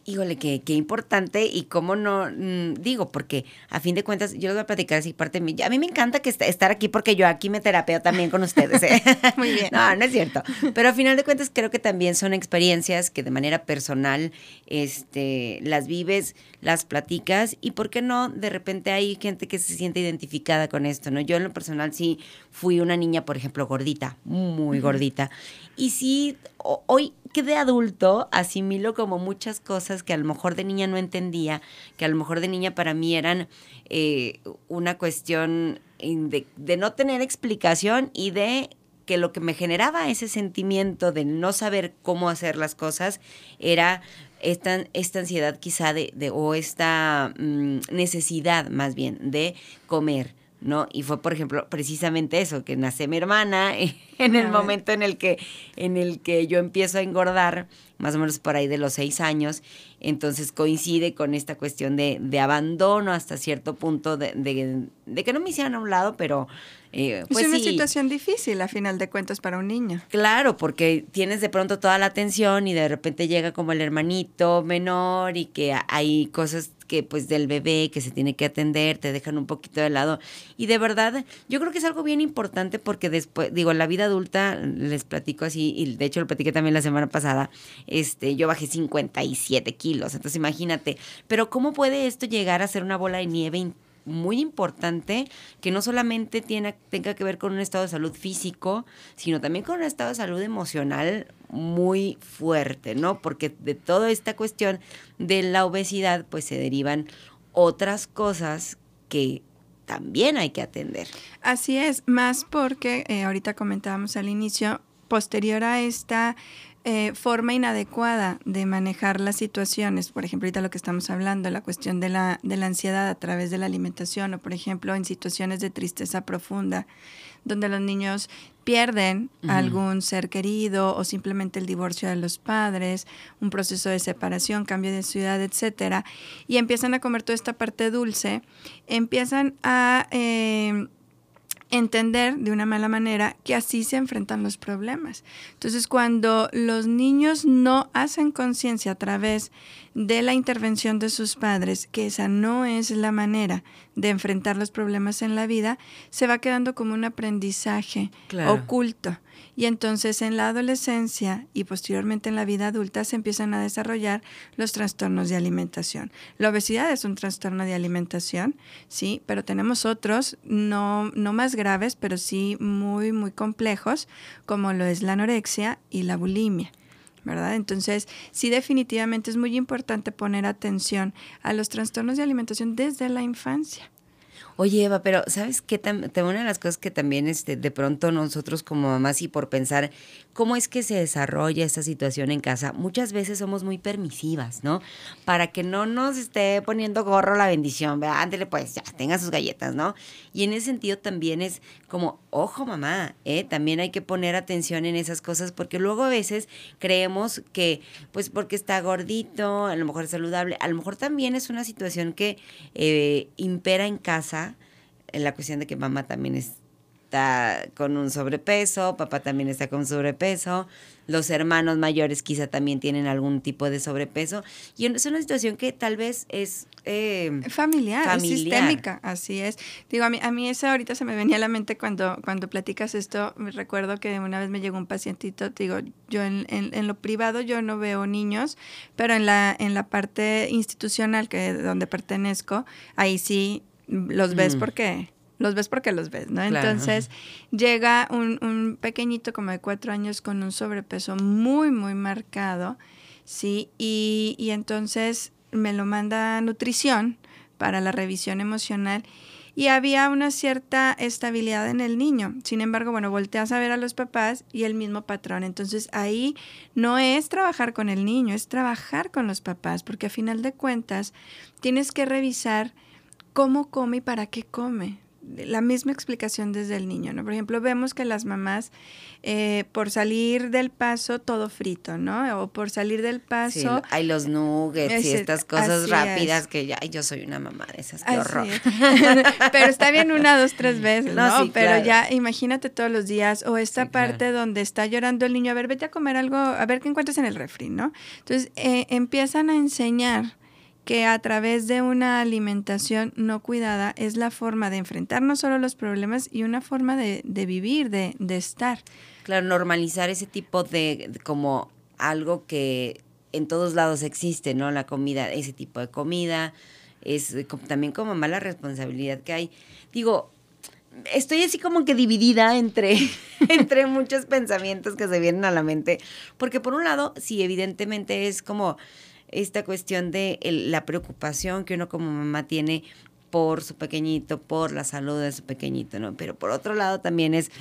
híjole, qué, qué importante y cómo no, mm, digo, porque a fin de cuentas, yo les voy a platicar así parte de mí. A mí me encanta que estar aquí porque yo aquí me terapeo también con ustedes. ¿eh? Muy bien. No, no es cierto. Pero a final de cuentas creo que también son experiencias que de manera personal este, las vives, las platicas y por qué no, de repente hay gente que se siente identificada con esto, ¿no? Yo en lo personal sí fui una niña, por ejemplo, gordita, muy gordita. Y sí, hoy que de adulto asimilo como muchas cosas que a lo mejor de niña no entendía, que a lo mejor de niña para mí eran eh, una cuestión de, de no tener explicación y de que lo que me generaba ese sentimiento de no saber cómo hacer las cosas era esta, esta ansiedad quizá de, de o esta mm, necesidad más bien de comer, ¿no? Y fue, por ejemplo, precisamente eso, que nace mi hermana en el momento en el que, en el que yo empiezo a engordar, más o menos por ahí de los seis años, entonces coincide con esta cuestión de, de abandono hasta cierto punto, de, de, de, que no me hicieran a un lado, pero... Eh, pues es una situación difícil a final de cuentas para un niño. Claro, porque tienes de pronto toda la atención y de repente llega como el hermanito menor y que hay cosas que pues del bebé que se tiene que atender, te dejan un poquito de lado. Y de verdad, yo creo que es algo bien importante porque después, digo, la vida adulta, les platico así, y de hecho lo platiqué también la semana pasada, este, yo bajé 57 kilos, entonces imagínate, pero ¿cómo puede esto llegar a ser una bola de nieve muy importante que no solamente tiene, tenga que ver con un estado de salud físico, sino también con un estado de salud emocional muy fuerte, ¿no? Porque de toda esta cuestión de la obesidad, pues se derivan otras cosas que también hay que atender. Así es, más porque eh, ahorita comentábamos al inicio, posterior a esta eh, forma inadecuada de manejar las situaciones, por ejemplo, ahorita lo que estamos hablando, la cuestión de la, de la ansiedad a través de la alimentación o, por ejemplo, en situaciones de tristeza profunda, donde los niños pierden algún ser querido o simplemente el divorcio de los padres, un proceso de separación, cambio de ciudad, etcétera, y empiezan a comer toda esta parte dulce, empiezan a eh, entender de una mala manera que así se enfrentan los problemas. Entonces, cuando los niños no hacen conciencia a través de la intervención de sus padres, que esa no es la manera de enfrentar los problemas en la vida, se va quedando como un aprendizaje oculto. Y entonces en la adolescencia y posteriormente en la vida adulta se empiezan a desarrollar los trastornos de alimentación. La obesidad es un trastorno de alimentación, sí, pero tenemos otros no, no más graves, pero sí muy, muy complejos, como lo es la anorexia y la bulimia. ¿verdad? Entonces, sí definitivamente es muy importante poner atención a los trastornos de alimentación desde la infancia. Oye, Eva, pero ¿sabes qué? Una de las cosas que también este, de pronto nosotros como mamás y por pensar cómo es que se desarrolla esta situación en casa, muchas veces somos muy permisivas, ¿no? Para que no nos esté poniendo gorro la bendición, ¿verdad? Ándele pues, ya, tenga sus galletas, ¿no? Y en ese sentido también es como, ojo mamá, ¿eh? También hay que poner atención en esas cosas porque luego a veces creemos que, pues porque está gordito, a lo mejor es saludable, a lo mejor también es una situación que eh, impera en casa en la cuestión de que mamá también está con un sobrepeso, papá también está con sobrepeso, los hermanos mayores quizá también tienen algún tipo de sobrepeso y es una situación que tal vez es eh, familiar, sistémica, así es. Digo, a mí, a mí eso ahorita se me venía a la mente cuando, cuando platicas esto, me recuerdo que una vez me llegó un pacientito, digo, yo en, en, lo privado yo no veo niños, pero en la, en la parte institucional que donde pertenezco, ahí sí los ves mm. porque los ves porque los ves, ¿no? Entonces llega un, un, pequeñito como de cuatro años con un sobrepeso muy, muy marcado, ¿sí? Y, y entonces me lo manda a nutrición para la revisión emocional y había una cierta estabilidad en el niño. Sin embargo, bueno, volteas a ver a los papás y el mismo patrón. Entonces ahí no es trabajar con el niño, es trabajar con los papás, porque a final de cuentas tienes que revisar cómo come y para qué come. La misma explicación desde el niño, ¿no? Por ejemplo, vemos que las mamás, eh, por salir del paso, todo frito, ¿no? O por salir del paso... hay los nuggets y estas cosas rápidas que ya, yo soy una mamá de esas, qué horror. Pero está bien una, dos, tres veces, ¿no? Pero ya imagínate todos los días, o esta parte donde está llorando el niño, a ver, vete a comer algo, a ver qué encuentras en el refri, ¿no? Entonces, eh, empiezan a enseñar que a través de una alimentación no cuidada es la forma de enfrentar no solo los problemas y una forma de, vivir, de, estar. Claro, normalizar ese tipo de, como algo que en todos lados existe, ¿no? La comida, ese tipo de comida, es también como mala responsabilidad que hay. Digo, estoy así como que dividida entre, entre muchos pensamientos que se vienen a la mente, porque por un lado, sí, evidentemente es como esta cuestión de la preocupación que uno como mamá tiene por su pequeñito, por la salud de su pequeñito, ¿no? Pero por otro lado también es,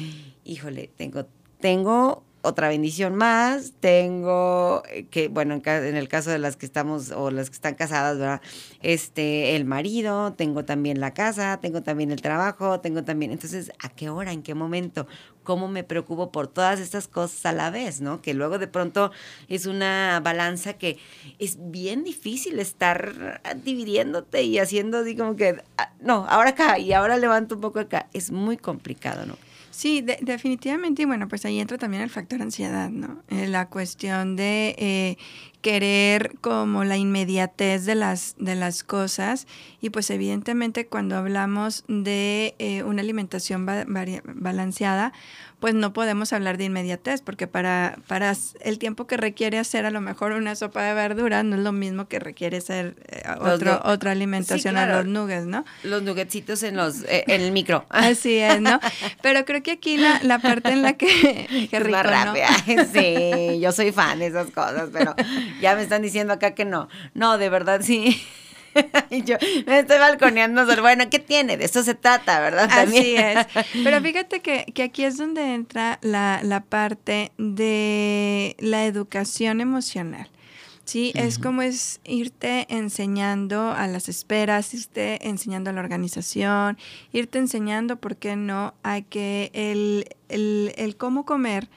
híjole, tengo, tengo otra bendición más, tengo eh, que, bueno, en, el caso de las que estamos o las que están casadas, ¿verdad? Este, el marido, tengo también la casa, tengo también el trabajo, tengo también, entonces, ¿a qué hora, en qué momento? ¿Cómo me preocupo por todas estas cosas a la vez, ¿no? Que luego de pronto es una balanza que es bien difícil estar dividiéndote y haciendo así como que, ah, no, ahora acá y ahora levanto un poco acá. Es muy complicado, ¿no? Sí, de- definitivamente. Y bueno, pues ahí entra también el factor ansiedad, ¿no? Eh, la cuestión de eh, querer como la inmediatez de las, de las cosas. Y pues evidentemente cuando hablamos de eh, una alimentación ba- balanceada, pues no podemos hablar de inmediatez, porque para, para el tiempo que requiere hacer a lo mejor una sopa de verduras no es lo mismo que requiere hacer eh, otro, otra alimentación a claro. los nuggets, ¿no? Los nuggetsitos en los eh, en el micro. Así es, ¿no? Pero creo que aquí la, la parte en la que... Es más ¿no? rápida. Sí, yo soy fan de esas cosas, pero ya me están diciendo acá que no. No, de verdad sí. Yo me estoy balconeando. solo. Bueno, ¿qué tiene? De eso se trata, ¿verdad? Así También. es. Pero fíjate que, que aquí es donde entra la, la parte de la educación emocional. Sí, es como es irte enseñando a las esperas, irte enseñando a la organización, irte enseñando, ¿por qué no?, a que el, el, el cómo comer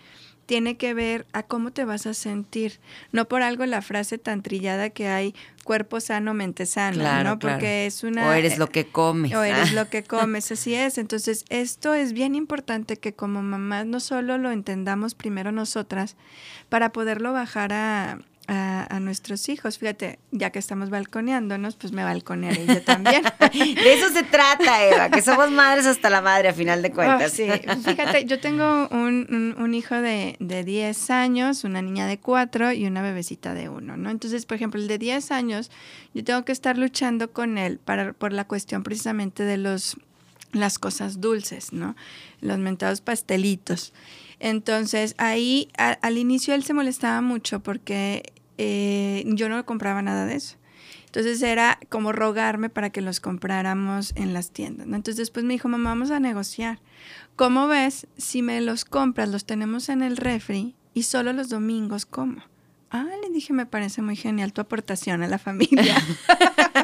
tiene que ver a cómo te vas a sentir. No por algo la frase tan trillada que hay, cuerpo sano, mente sana, Claro, ¿no? Porque claro. es una... O eres lo que comes. O eres Ah. lo que comes, así es. Entonces, esto es bien importante que como mamás no solo lo entendamos primero nosotras, para poderlo bajar a, a, a nuestros hijos. Fíjate, ya que estamos balconeándonos, pues me balconearé yo también. De eso se trata, Eva, que somos madres hasta la madre a final de cuentas. Oh, sí, fíjate, yo tengo un, un- un hijo de, de 10 años, una niña de 4 y una bebecita de 1, ¿no? Entonces, por ejemplo, el de 10 años, yo tengo que estar luchando con él para, por la cuestión precisamente de los las cosas dulces, ¿no? Los mentados pastelitos. Entonces, ahí a- al inicio él se molestaba mucho porque eh, yo no compraba nada de eso. Entonces era como rogarme para que los compráramos en las tiendas. ¿no? Entonces después me dijo, mamá, vamos a negociar. ¿Cómo ves si me los compras, los tenemos en el refri y solo los domingos como? Ah, le dije, me parece muy genial tu aportación a la familia.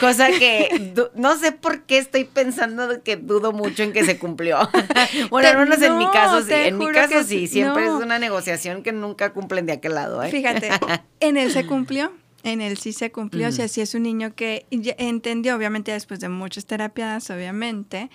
Cosa que no sé por qué estoy pensando que dudo mucho en que se cumplió. bueno, al menos en mi caso sí. En mi caso sí. Siempre no. es una negociación que nunca cumplen de aquel lado. ¿eh? Fíjate, en él se cumplió. En él sí se cumplió. O sea, sí es un niño que entendió, obviamente, después de muchas terapias, obviamente,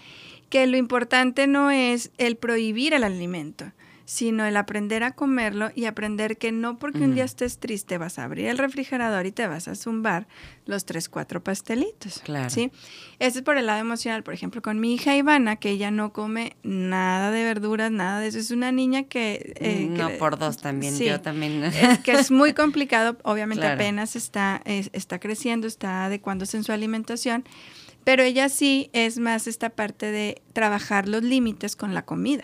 que lo importante no es el prohibir el alimento, sino el aprender a comerlo y aprender que no porque un día estés triste vas a abrir el refrigerador y te vas a zumbar los tres, cuatro pastelitos. Claro. ¿sí? Eso es por el lado emocional. Por ejemplo, con mi hija Ivana, que ella no come nada de verduras, nada de eso. Es una niña que... eh, no, que- por dos también. sí. Yo también. Es que es muy complicado, obviamente Claro. apenas está, es- está creciendo, está adecuándose en su alimentación, pero ella sí es más esta parte de trabajar los límites con la comida.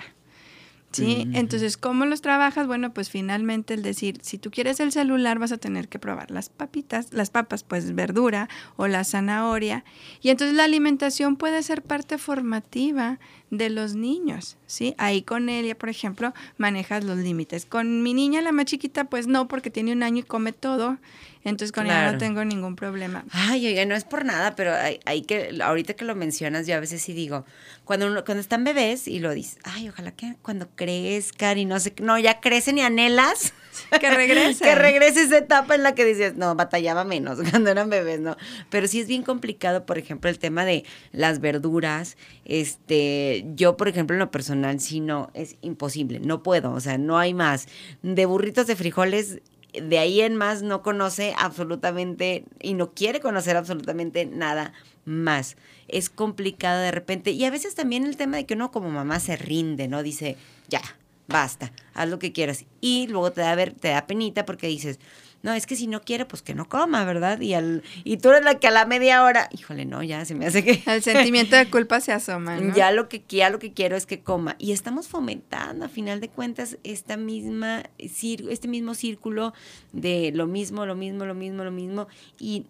¿Sí? Entonces, ¿cómo los trabajas? Bueno, pues finalmente el decir, si tú quieres el celular, vas a tener que probar las papitas, las papas, pues verdura o la zanahoria. Y entonces la alimentación puede ser parte formativa de los niños, ¿sí? Ahí con ella, por ejemplo, manejas los límites. Con mi niña, la más chiquita, pues no, porque tiene un año y come todo. Entonces con ella Claro. no tengo ningún problema. Ay, oiga, no es por nada, pero hay, hay que, ahorita que lo mencionas, yo a veces sí digo, cuando uno- cuando están bebés y lo dices, ay, ojalá que cuando crezcan y no sé, qué", no, ya crecen y anhelas. Que regresen. que regrese esa etapa en la que dices, no, batallaba menos cuando eran bebés, no. Pero sí es bien complicado, por ejemplo, el tema de las verduras. Este, yo, por ejemplo, en lo personal, sí no, es imposible, no puedo, o sea, no hay más. De burritos de frijoles, de ahí en más no conoce absolutamente y no quiere conocer absolutamente nada más. Es complicado de repente. Y a veces también el tema de que uno como mamá se rinde, ¿no? Dice, ya, basta, haz lo que quieras. Y luego te da, ver, te da penita porque dices, no, es que si no quiere, pues que no coma, ¿verdad? Y, al, y tú eres la que a la media hora, híjole, no, ya se me hace que... El sentimiento de culpa se asoma, ¿no? Ya lo que ya lo que quiero es que coma y estamos fomentando a final de cuentas esta misma este mismo círculo de lo mismo, lo mismo, lo mismo, lo mismo y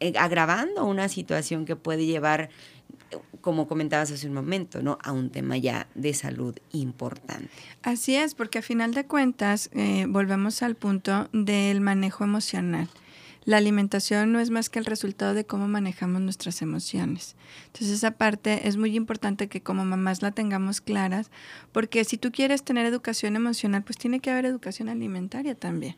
eh, agravando una situación que puede llevar como comentabas hace un momento, ¿no? A un tema ya de salud importante. Así es, porque a final de cuentas eh, volvemos al punto del manejo emocional. La alimentación no es más que el resultado de cómo manejamos nuestras emociones. Entonces esa parte es muy importante que como mamás la tengamos claras, porque si tú quieres tener educación emocional, pues tiene que haber educación alimentaria también.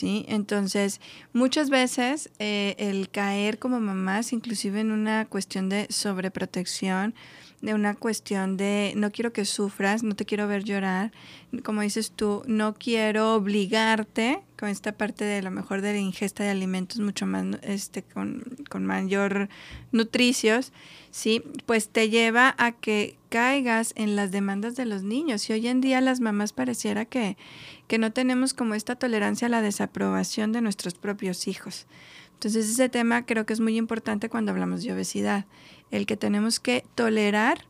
¿Sí? Entonces, muchas veces eh, el caer como mamás, inclusive en una cuestión de sobreprotección, de una cuestión de no quiero que sufras, no te quiero ver llorar, como dices tú, no quiero obligarte con esta parte de lo mejor de la ingesta de alimentos mucho más este con, con mayor nutricios, sí, pues te lleva a que caigas en las demandas de los niños. Y hoy en día las mamás pareciera que, que no tenemos como esta tolerancia a la desaprobación de nuestros propios hijos. Entonces ese tema creo que es muy importante cuando hablamos de obesidad, el que tenemos que tolerar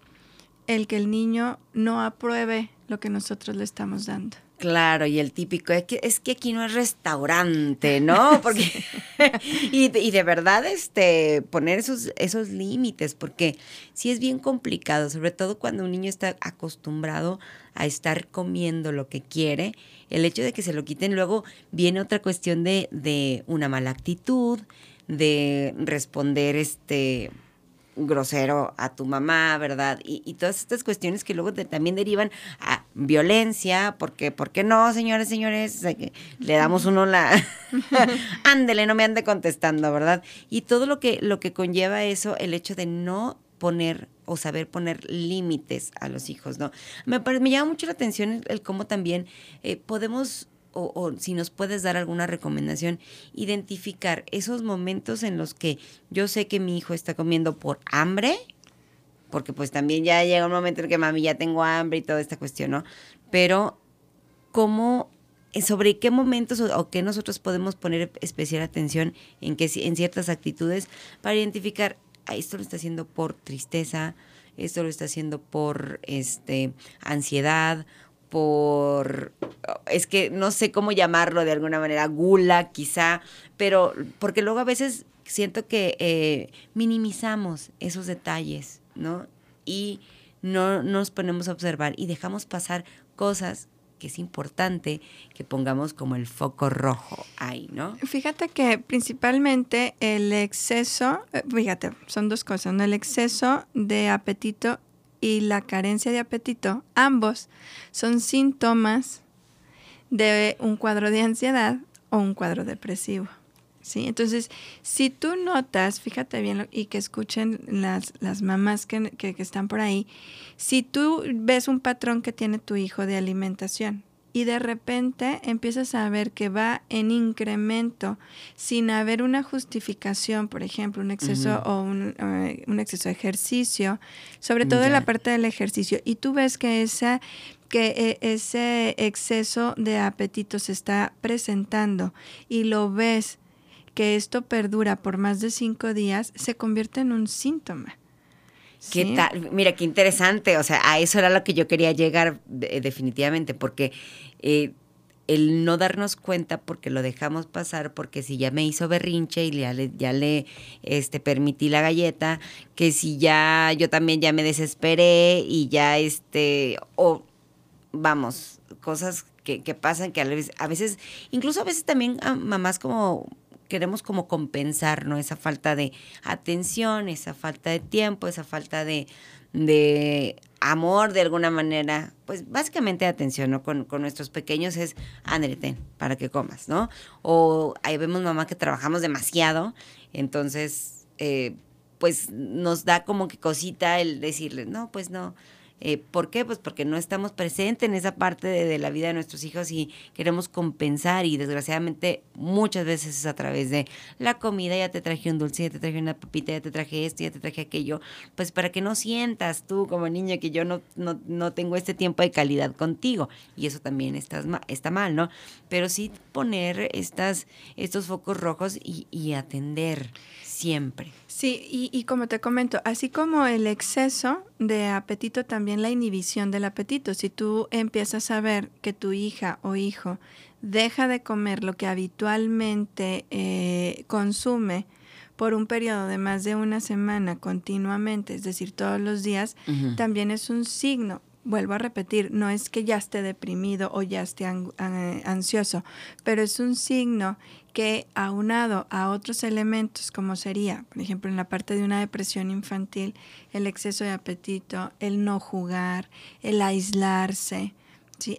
el que el niño no apruebe lo que nosotros le estamos dando. Claro, y el típico es que, es que aquí no es restaurante, ¿no? Porque y, y, de verdad este poner esos esos límites, porque sí es bien complicado, sobre todo cuando un niño está acostumbrado a estar comiendo lo que quiere, el hecho de que se lo quiten luego viene otra cuestión de, de una mala actitud, de responder este grosero a tu mamá, ¿verdad? Y, y todas estas cuestiones que luego también derivan a violencia, porque, ¿por qué no, señores, señores? le damos uno la... Ándele, no me ande contestando, ¿verdad? Y todo lo que, lo que conlleva eso, el hecho de no poner o saber poner límites a los hijos, ¿no? Me, me llama mucho la atención el, el cómo también eh, podemos o, o, si nos puedes dar alguna recomendación, identificar esos momentos en los que yo sé que mi hijo está comiendo por hambre, porque pues también ya llega un momento en que mami ya tengo hambre y toda esta cuestión, ¿no? Pero cómo sobre qué momentos o, qué nosotros podemos poner especial atención en que en ciertas actitudes para identificar esto lo está haciendo por tristeza, esto lo está haciendo por este ansiedad por, es que no sé cómo llamarlo de alguna manera, gula quizá, pero porque luego a veces siento que eh, minimizamos esos detalles, ¿no? Y no nos ponemos a observar y dejamos pasar cosas que es importante que pongamos como el foco rojo ahí, ¿no? Fíjate que principalmente el exceso, eh, fíjate, son dos cosas, ¿no? El exceso de apetito y la carencia de apetito, ambos son síntomas de un cuadro de ansiedad o un cuadro depresivo. ¿sí? Entonces, si tú notas, fíjate bien y que escuchen las, las mamás que, que, que están por ahí, si tú ves un patrón que tiene tu hijo de alimentación, y de repente empiezas a ver que va en incremento sin haber una justificación, por ejemplo, un exceso uh -huh. o un, uh, un, exceso de ejercicio, sobre todo yeah. en la parte del ejercicio, y tú ves que esa que eh, ese exceso de apetito se está presentando y lo ves que esto perdura por más de cinco días, se convierte en un síntoma. ¿Qué sí. tal? Mira, qué interesante. O sea, a eso era lo que yo quería llegar de, definitivamente, porque eh, el no darnos cuenta porque lo dejamos pasar, porque si ya me hizo berrinche y ya le, ya le este, permití la galleta, que si ya yo también ya me desesperé y ya este, o vamos, cosas que, que pasan que a veces, a veces, incluso a veces también a mamás como queremos como compensar, ¿no? Esa falta de atención, esa falta de tiempo, esa falta de, de amor de alguna manera, pues básicamente atención, ¿no? Con, con nuestros pequeños es, ándale, para que comas, ¿no? O ahí vemos mamá que trabajamos demasiado, entonces, eh, pues nos da como que cosita el decirle, no, pues no, eh, ¿Por qué? Pues porque no estamos presentes en esa parte de, la vida de nuestros hijos y queremos compensar y desgraciadamente muchas veces es a través de la comida, ya te traje un dulce, ya te traje una papita, ya te traje esto, ya te traje aquello, pues para que no sientas tú como niño que yo no, no, no tengo este tiempo de calidad contigo y eso también está, está mal, ¿no? Pero sí poner estas, estos focos rojos y, y atender siempre. Sí, y, y, como te comento, así como el exceso de apetito, también la inhibición del apetito. Si tú empiezas a ver que tu hija o hijo deja de comer lo que habitualmente eh, consume, por un periodo de más de una semana continuamente, es decir, todos los días, también es un signo vuelvo a repetir, no es que ya esté deprimido o ya esté ansioso, pero es un signo que aunado a otros elementos como sería, por ejemplo, en la parte de una depresión infantil, el exceso de apetito, el no jugar, el aislarse,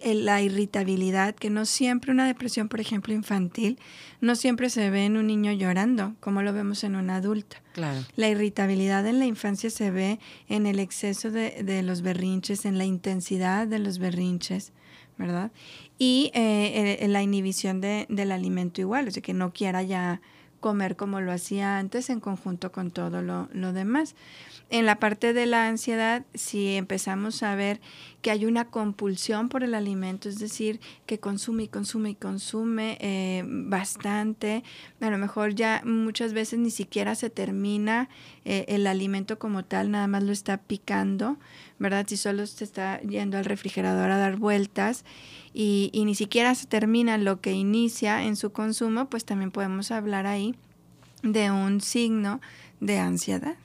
la irritabilidad, que no siempre una depresión, por ejemplo, infantil, no siempre se ve en un niño llorando, como lo vemos en un adulto. Claro. La irritabilidad en la infancia se ve en el exceso de, los berrinches, en la intensidad de los berrinches, ¿verdad? Y eh, en la inhibición del alimento igual, o sea, que no quiera ya comer como lo hacía antes en conjunto con todo lo, lo demás. En la parte de la ansiedad, si empezamos a ver que hay una compulsión por el alimento, es decir, que consume y consume y consume eh, bastante, a lo mejor ya muchas veces ni siquiera se termina eh, el alimento como tal, nada más lo está picando, ¿verdad? Si solo se está yendo al refrigerador a dar vueltas y, y ni siquiera se termina lo que inicia en su consumo, pues también podemos hablar ahí de un signo de ansiedad.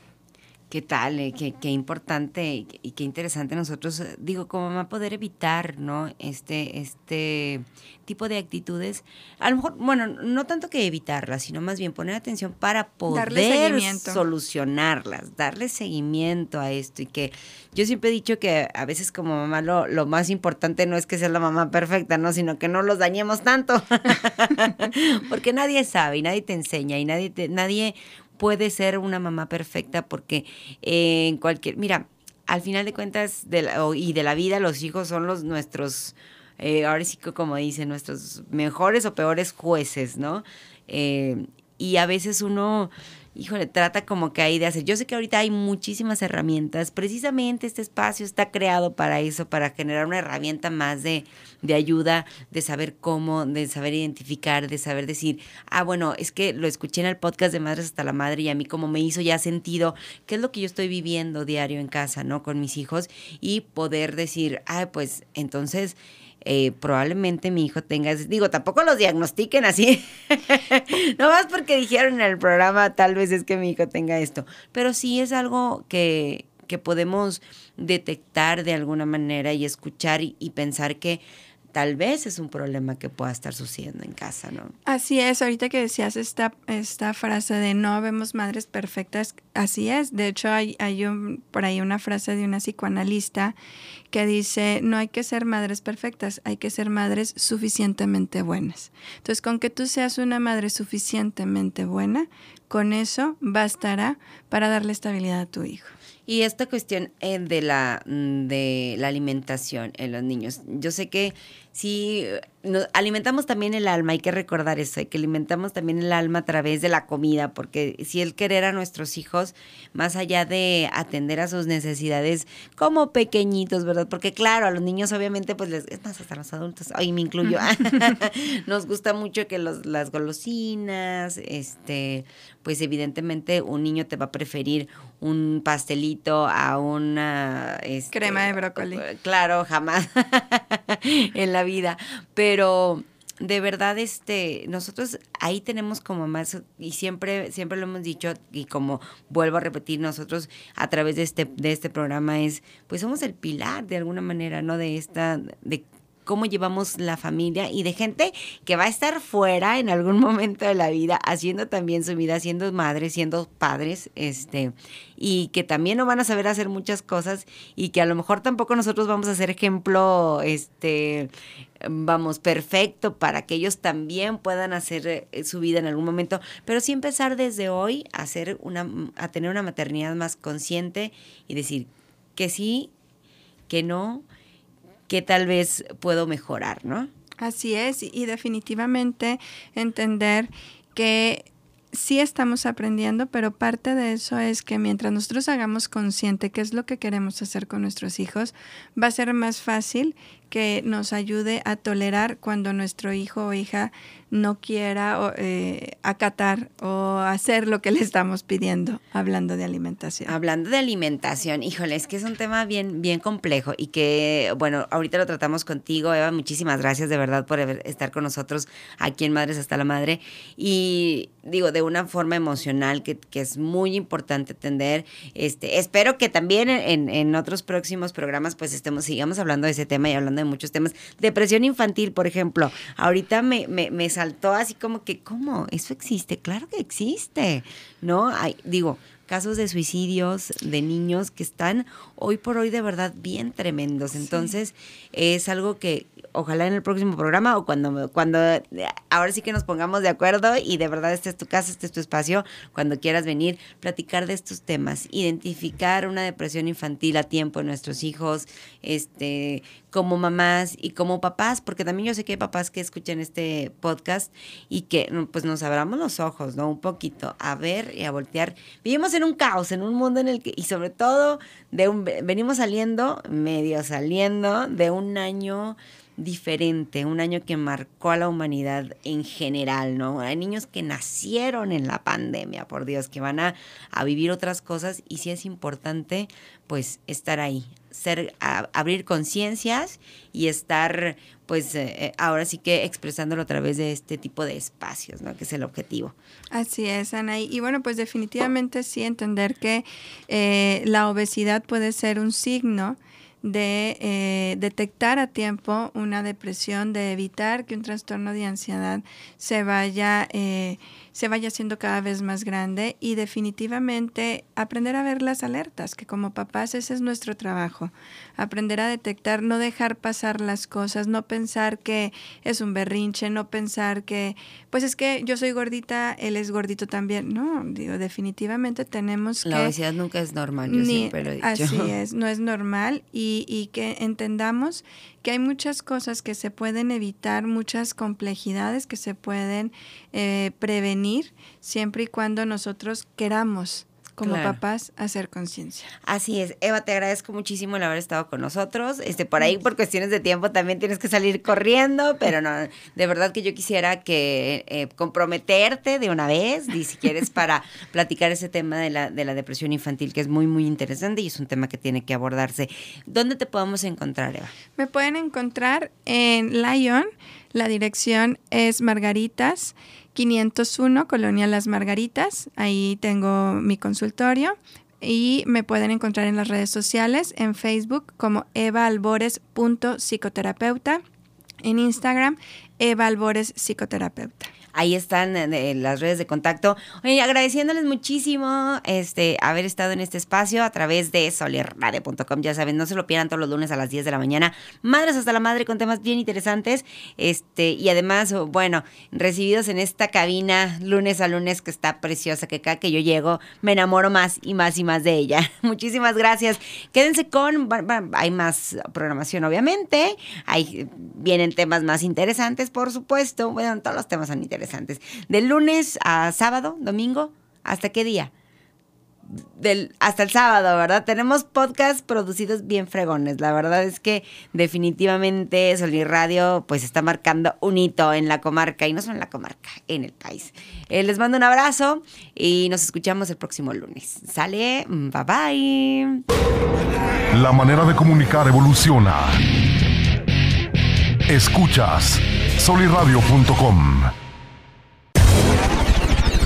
¿Qué tal? Eh? Qué, qué, importante y qué interesante nosotros, eh, digo, como mamá, poder evitar, ¿no? Este, este tipo de actitudes. A lo mejor, bueno, no tanto que evitarlas, sino más bien poner atención para poder solucionarlas, darle seguimiento a esto. Y que yo siempre he dicho que a veces como mamá lo, lo más importante no es que sea la mamá perfecta, ¿no? Sino que no los dañemos tanto. Porque nadie sabe y nadie te enseña y nadie, te, nadie puede ser una mamá perfecta porque eh, en cualquier, mira, al final de cuentas de y de la vida los hijos son los nuestros, eh, ahora sí como dicen, nuestros mejores o peores jueces, ¿no? Eh, y a veces uno híjole, trata como que hay de hacer. Yo sé que ahorita hay muchísimas herramientas, precisamente este espacio está creado para eso, para generar una herramienta más de, de ayuda, de saber cómo, de saber identificar, de saber decir, ah, bueno, es que lo escuché en el podcast de Madres hasta la Madre y a mí como me hizo ya sentido qué es lo que yo estoy viviendo diario en casa, ¿no? Con mis hijos y poder decir, ah, pues entonces eh, probablemente mi hijo tenga, digo, tampoco los diagnostiquen así, no más porque dijeron en el programa, tal vez es que mi hijo tenga esto, pero sí es algo que, que podemos detectar de alguna manera y escuchar y pensar que tal vez es un problema que pueda estar sucediendo en casa, ¿no? Así es, ahorita que decías esta, esta frase de no vemos madres perfectas, así es. De hecho, hay, hay un, por ahí una frase de una psicoanalista que dice, no hay que ser madres perfectas, hay que ser madres suficientemente buenas. Entonces, con que tú seas una madre suficientemente buena, con eso bastará para darle estabilidad a tu hijo. Y esta cuestión eh, de la, mm, de la alimentación en los niños. Yo sé que si alimentamos también el alma, hay que recordar eso, que alimentamos también el alma a través de la comida, porque si el querer a nuestros hijos, más allá de atender a sus necesidades como pequeñitos, ¿verdad? Porque claro, a los niños obviamente, pues les, es más, hasta los adultos, ahí me incluyo, nos gusta mucho que los, las golosinas, este, pues evidentemente un niño te va a preferir un pastelito a una... Este, Crema de brócoli. Claro, jamás en la vida, pero de verdad este nosotros ahí tenemos como más y siempre siempre lo hemos dicho y como vuelvo a repetir nosotros a través de este de este programa es pues somos el pilar de alguna manera no de esta de cómo llevamos la familia y de gente que va a estar fuera en algún momento de la vida, haciendo también su vida, siendo madres, siendo padres, este, y que también no van a saber hacer muchas cosas y que a lo mejor tampoco nosotros vamos a ser ejemplo, este, vamos, perfecto para que ellos también puedan hacer eh, su vida en algún momento, pero sí empezar desde hoy a hacer una, a tener una maternidad más consciente y decir que sí, que no, que tal vez puedo mejorar, ¿no? Así es, y definitivamente entender que sí estamos aprendiendo, pero parte de eso es que mientras nosotros hagamos consciente qué es lo que queremos hacer con nuestros hijos, va a ser más fácil que nos ayude a tolerar cuando nuestro hijo o hija no quiera eh, acatar o hacer lo que le estamos pidiendo, hablando de alimentación. Hablando de alimentación, híjole, es que es un tema bien, bien complejo y que, bueno, ahorita lo tratamos contigo, Eva, muchísimas gracias de verdad por estar con nosotros aquí en Madres hasta la Madre y digo, de una forma emocional que, que es muy importante atender. Este, espero que también en, en, otros próximos programas pues estemos, sigamos hablando de ese tema y hablando de muchos temas. Depresión infantil, por ejemplo, ahorita me, me, me saltó así como que, ¿cómo? ¿Eso existe? Claro que existe, ¿no? Hay, digo, casos de suicidios de niños que están hoy por hoy de verdad bien tremendos. Entonces, es algo que ojalá en el próximo programa o cuando, cuando ahora sí que nos pongamos de acuerdo y de verdad este es tu casa, este es tu espacio, cuando quieras venir, platicar de estos temas, identificar una depresión infantil a tiempo en nuestros hijos, este, como mamás y como papás, porque también yo sé que hay papás que escuchan este podcast y que pues nos abramos los ojos, ¿no? Un poquito, a ver y a voltear. Vivimos en un caos, en un mundo en el que, y sobre todo, de un, venimos saliendo, medio saliendo, de un año diferente, un año que marcó a la humanidad en general, ¿no? Hay niños que nacieron en la pandemia, por Dios, que van a, a vivir otras cosas y sí es importante, pues, estar ahí, ser, abrir conciencias y estar, pues, eh, eh, ahora sí que expresándolo a través de este tipo de espacios, ¿no? Que es el objetivo. Así es, Ana. Y bueno, pues definitivamente sí entender que eh, la obesidad puede ser un signo de eh, detectar a tiempo una depresión, de evitar que un trastorno de ansiedad se vaya eh, se vaya haciendo cada vez más grande y definitivamente aprender a ver las alertas, que como papás ese es nuestro trabajo, aprender a detectar, no dejar pasar las cosas, no pensar que es un berrinche, no pensar que, pues es que yo soy gordita, él es gordito también, no, digo, definitivamente tenemos que... La obesidad nunca es normal, yo siempre lo he dicho. Así es, no es normal y, y que entendamos que hay muchas cosas que se pueden evitar, muchas complejidades que se pueden eh, prevenir siempre y cuando nosotros queramos como papás hacer conciencia. Así es. Eva, te agradezco muchísimo el haber estado con nosotros. Este, por ahí, por cuestiones de tiempo, también tienes que salir corriendo, pero no, de verdad que yo quisiera que eh, comprometerte de una vez, y si quieres, para platicar ese tema de la, de la depresión infantil, que es muy, muy interesante y es un tema que tiene que abordarse. ¿Dónde te podemos encontrar, Eva? Me pueden encontrar en Lyon. La dirección es Margaritas 501, Colonia Las Margaritas. Ahí tengo mi consultorio. Y me pueden encontrar en las redes sociales, en Facebook como evaalbores.psicoterapeuta, en Instagram Eva Albores Psicoterapeuta. Ahí están las redes de contacto. Oye, agradeciéndoles muchísimo este, haber estado en este espacio a través de solerradio.com. Ya saben, no se lo pierdan todos los lunes a las 10 de la mañana. Madres hasta la madre con temas bien interesantes. Este, y además, bueno, recibidos en esta cabina lunes a lunes que está preciosa, que cada que yo llego me enamoro más y más y más de ella. Muchísimas gracias. Quédense con, hay más programación obviamente, hay, vienen temas más interesantes, por supuesto. Bueno, todos los temas son interesantes interesantes. De lunes a sábado, domingo, ¿hasta qué día? Del, hasta el sábado, ¿verdad? Tenemos podcasts producidos bien fregones. La verdad es que definitivamente Solir Radio pues está marcando un hito en la comarca y no solo en la comarca, en el país. Eh, les mando un abrazo y nos escuchamos el próximo lunes. Sale, bye bye. La manera de comunicar evoluciona. Escuchas soliradio.com.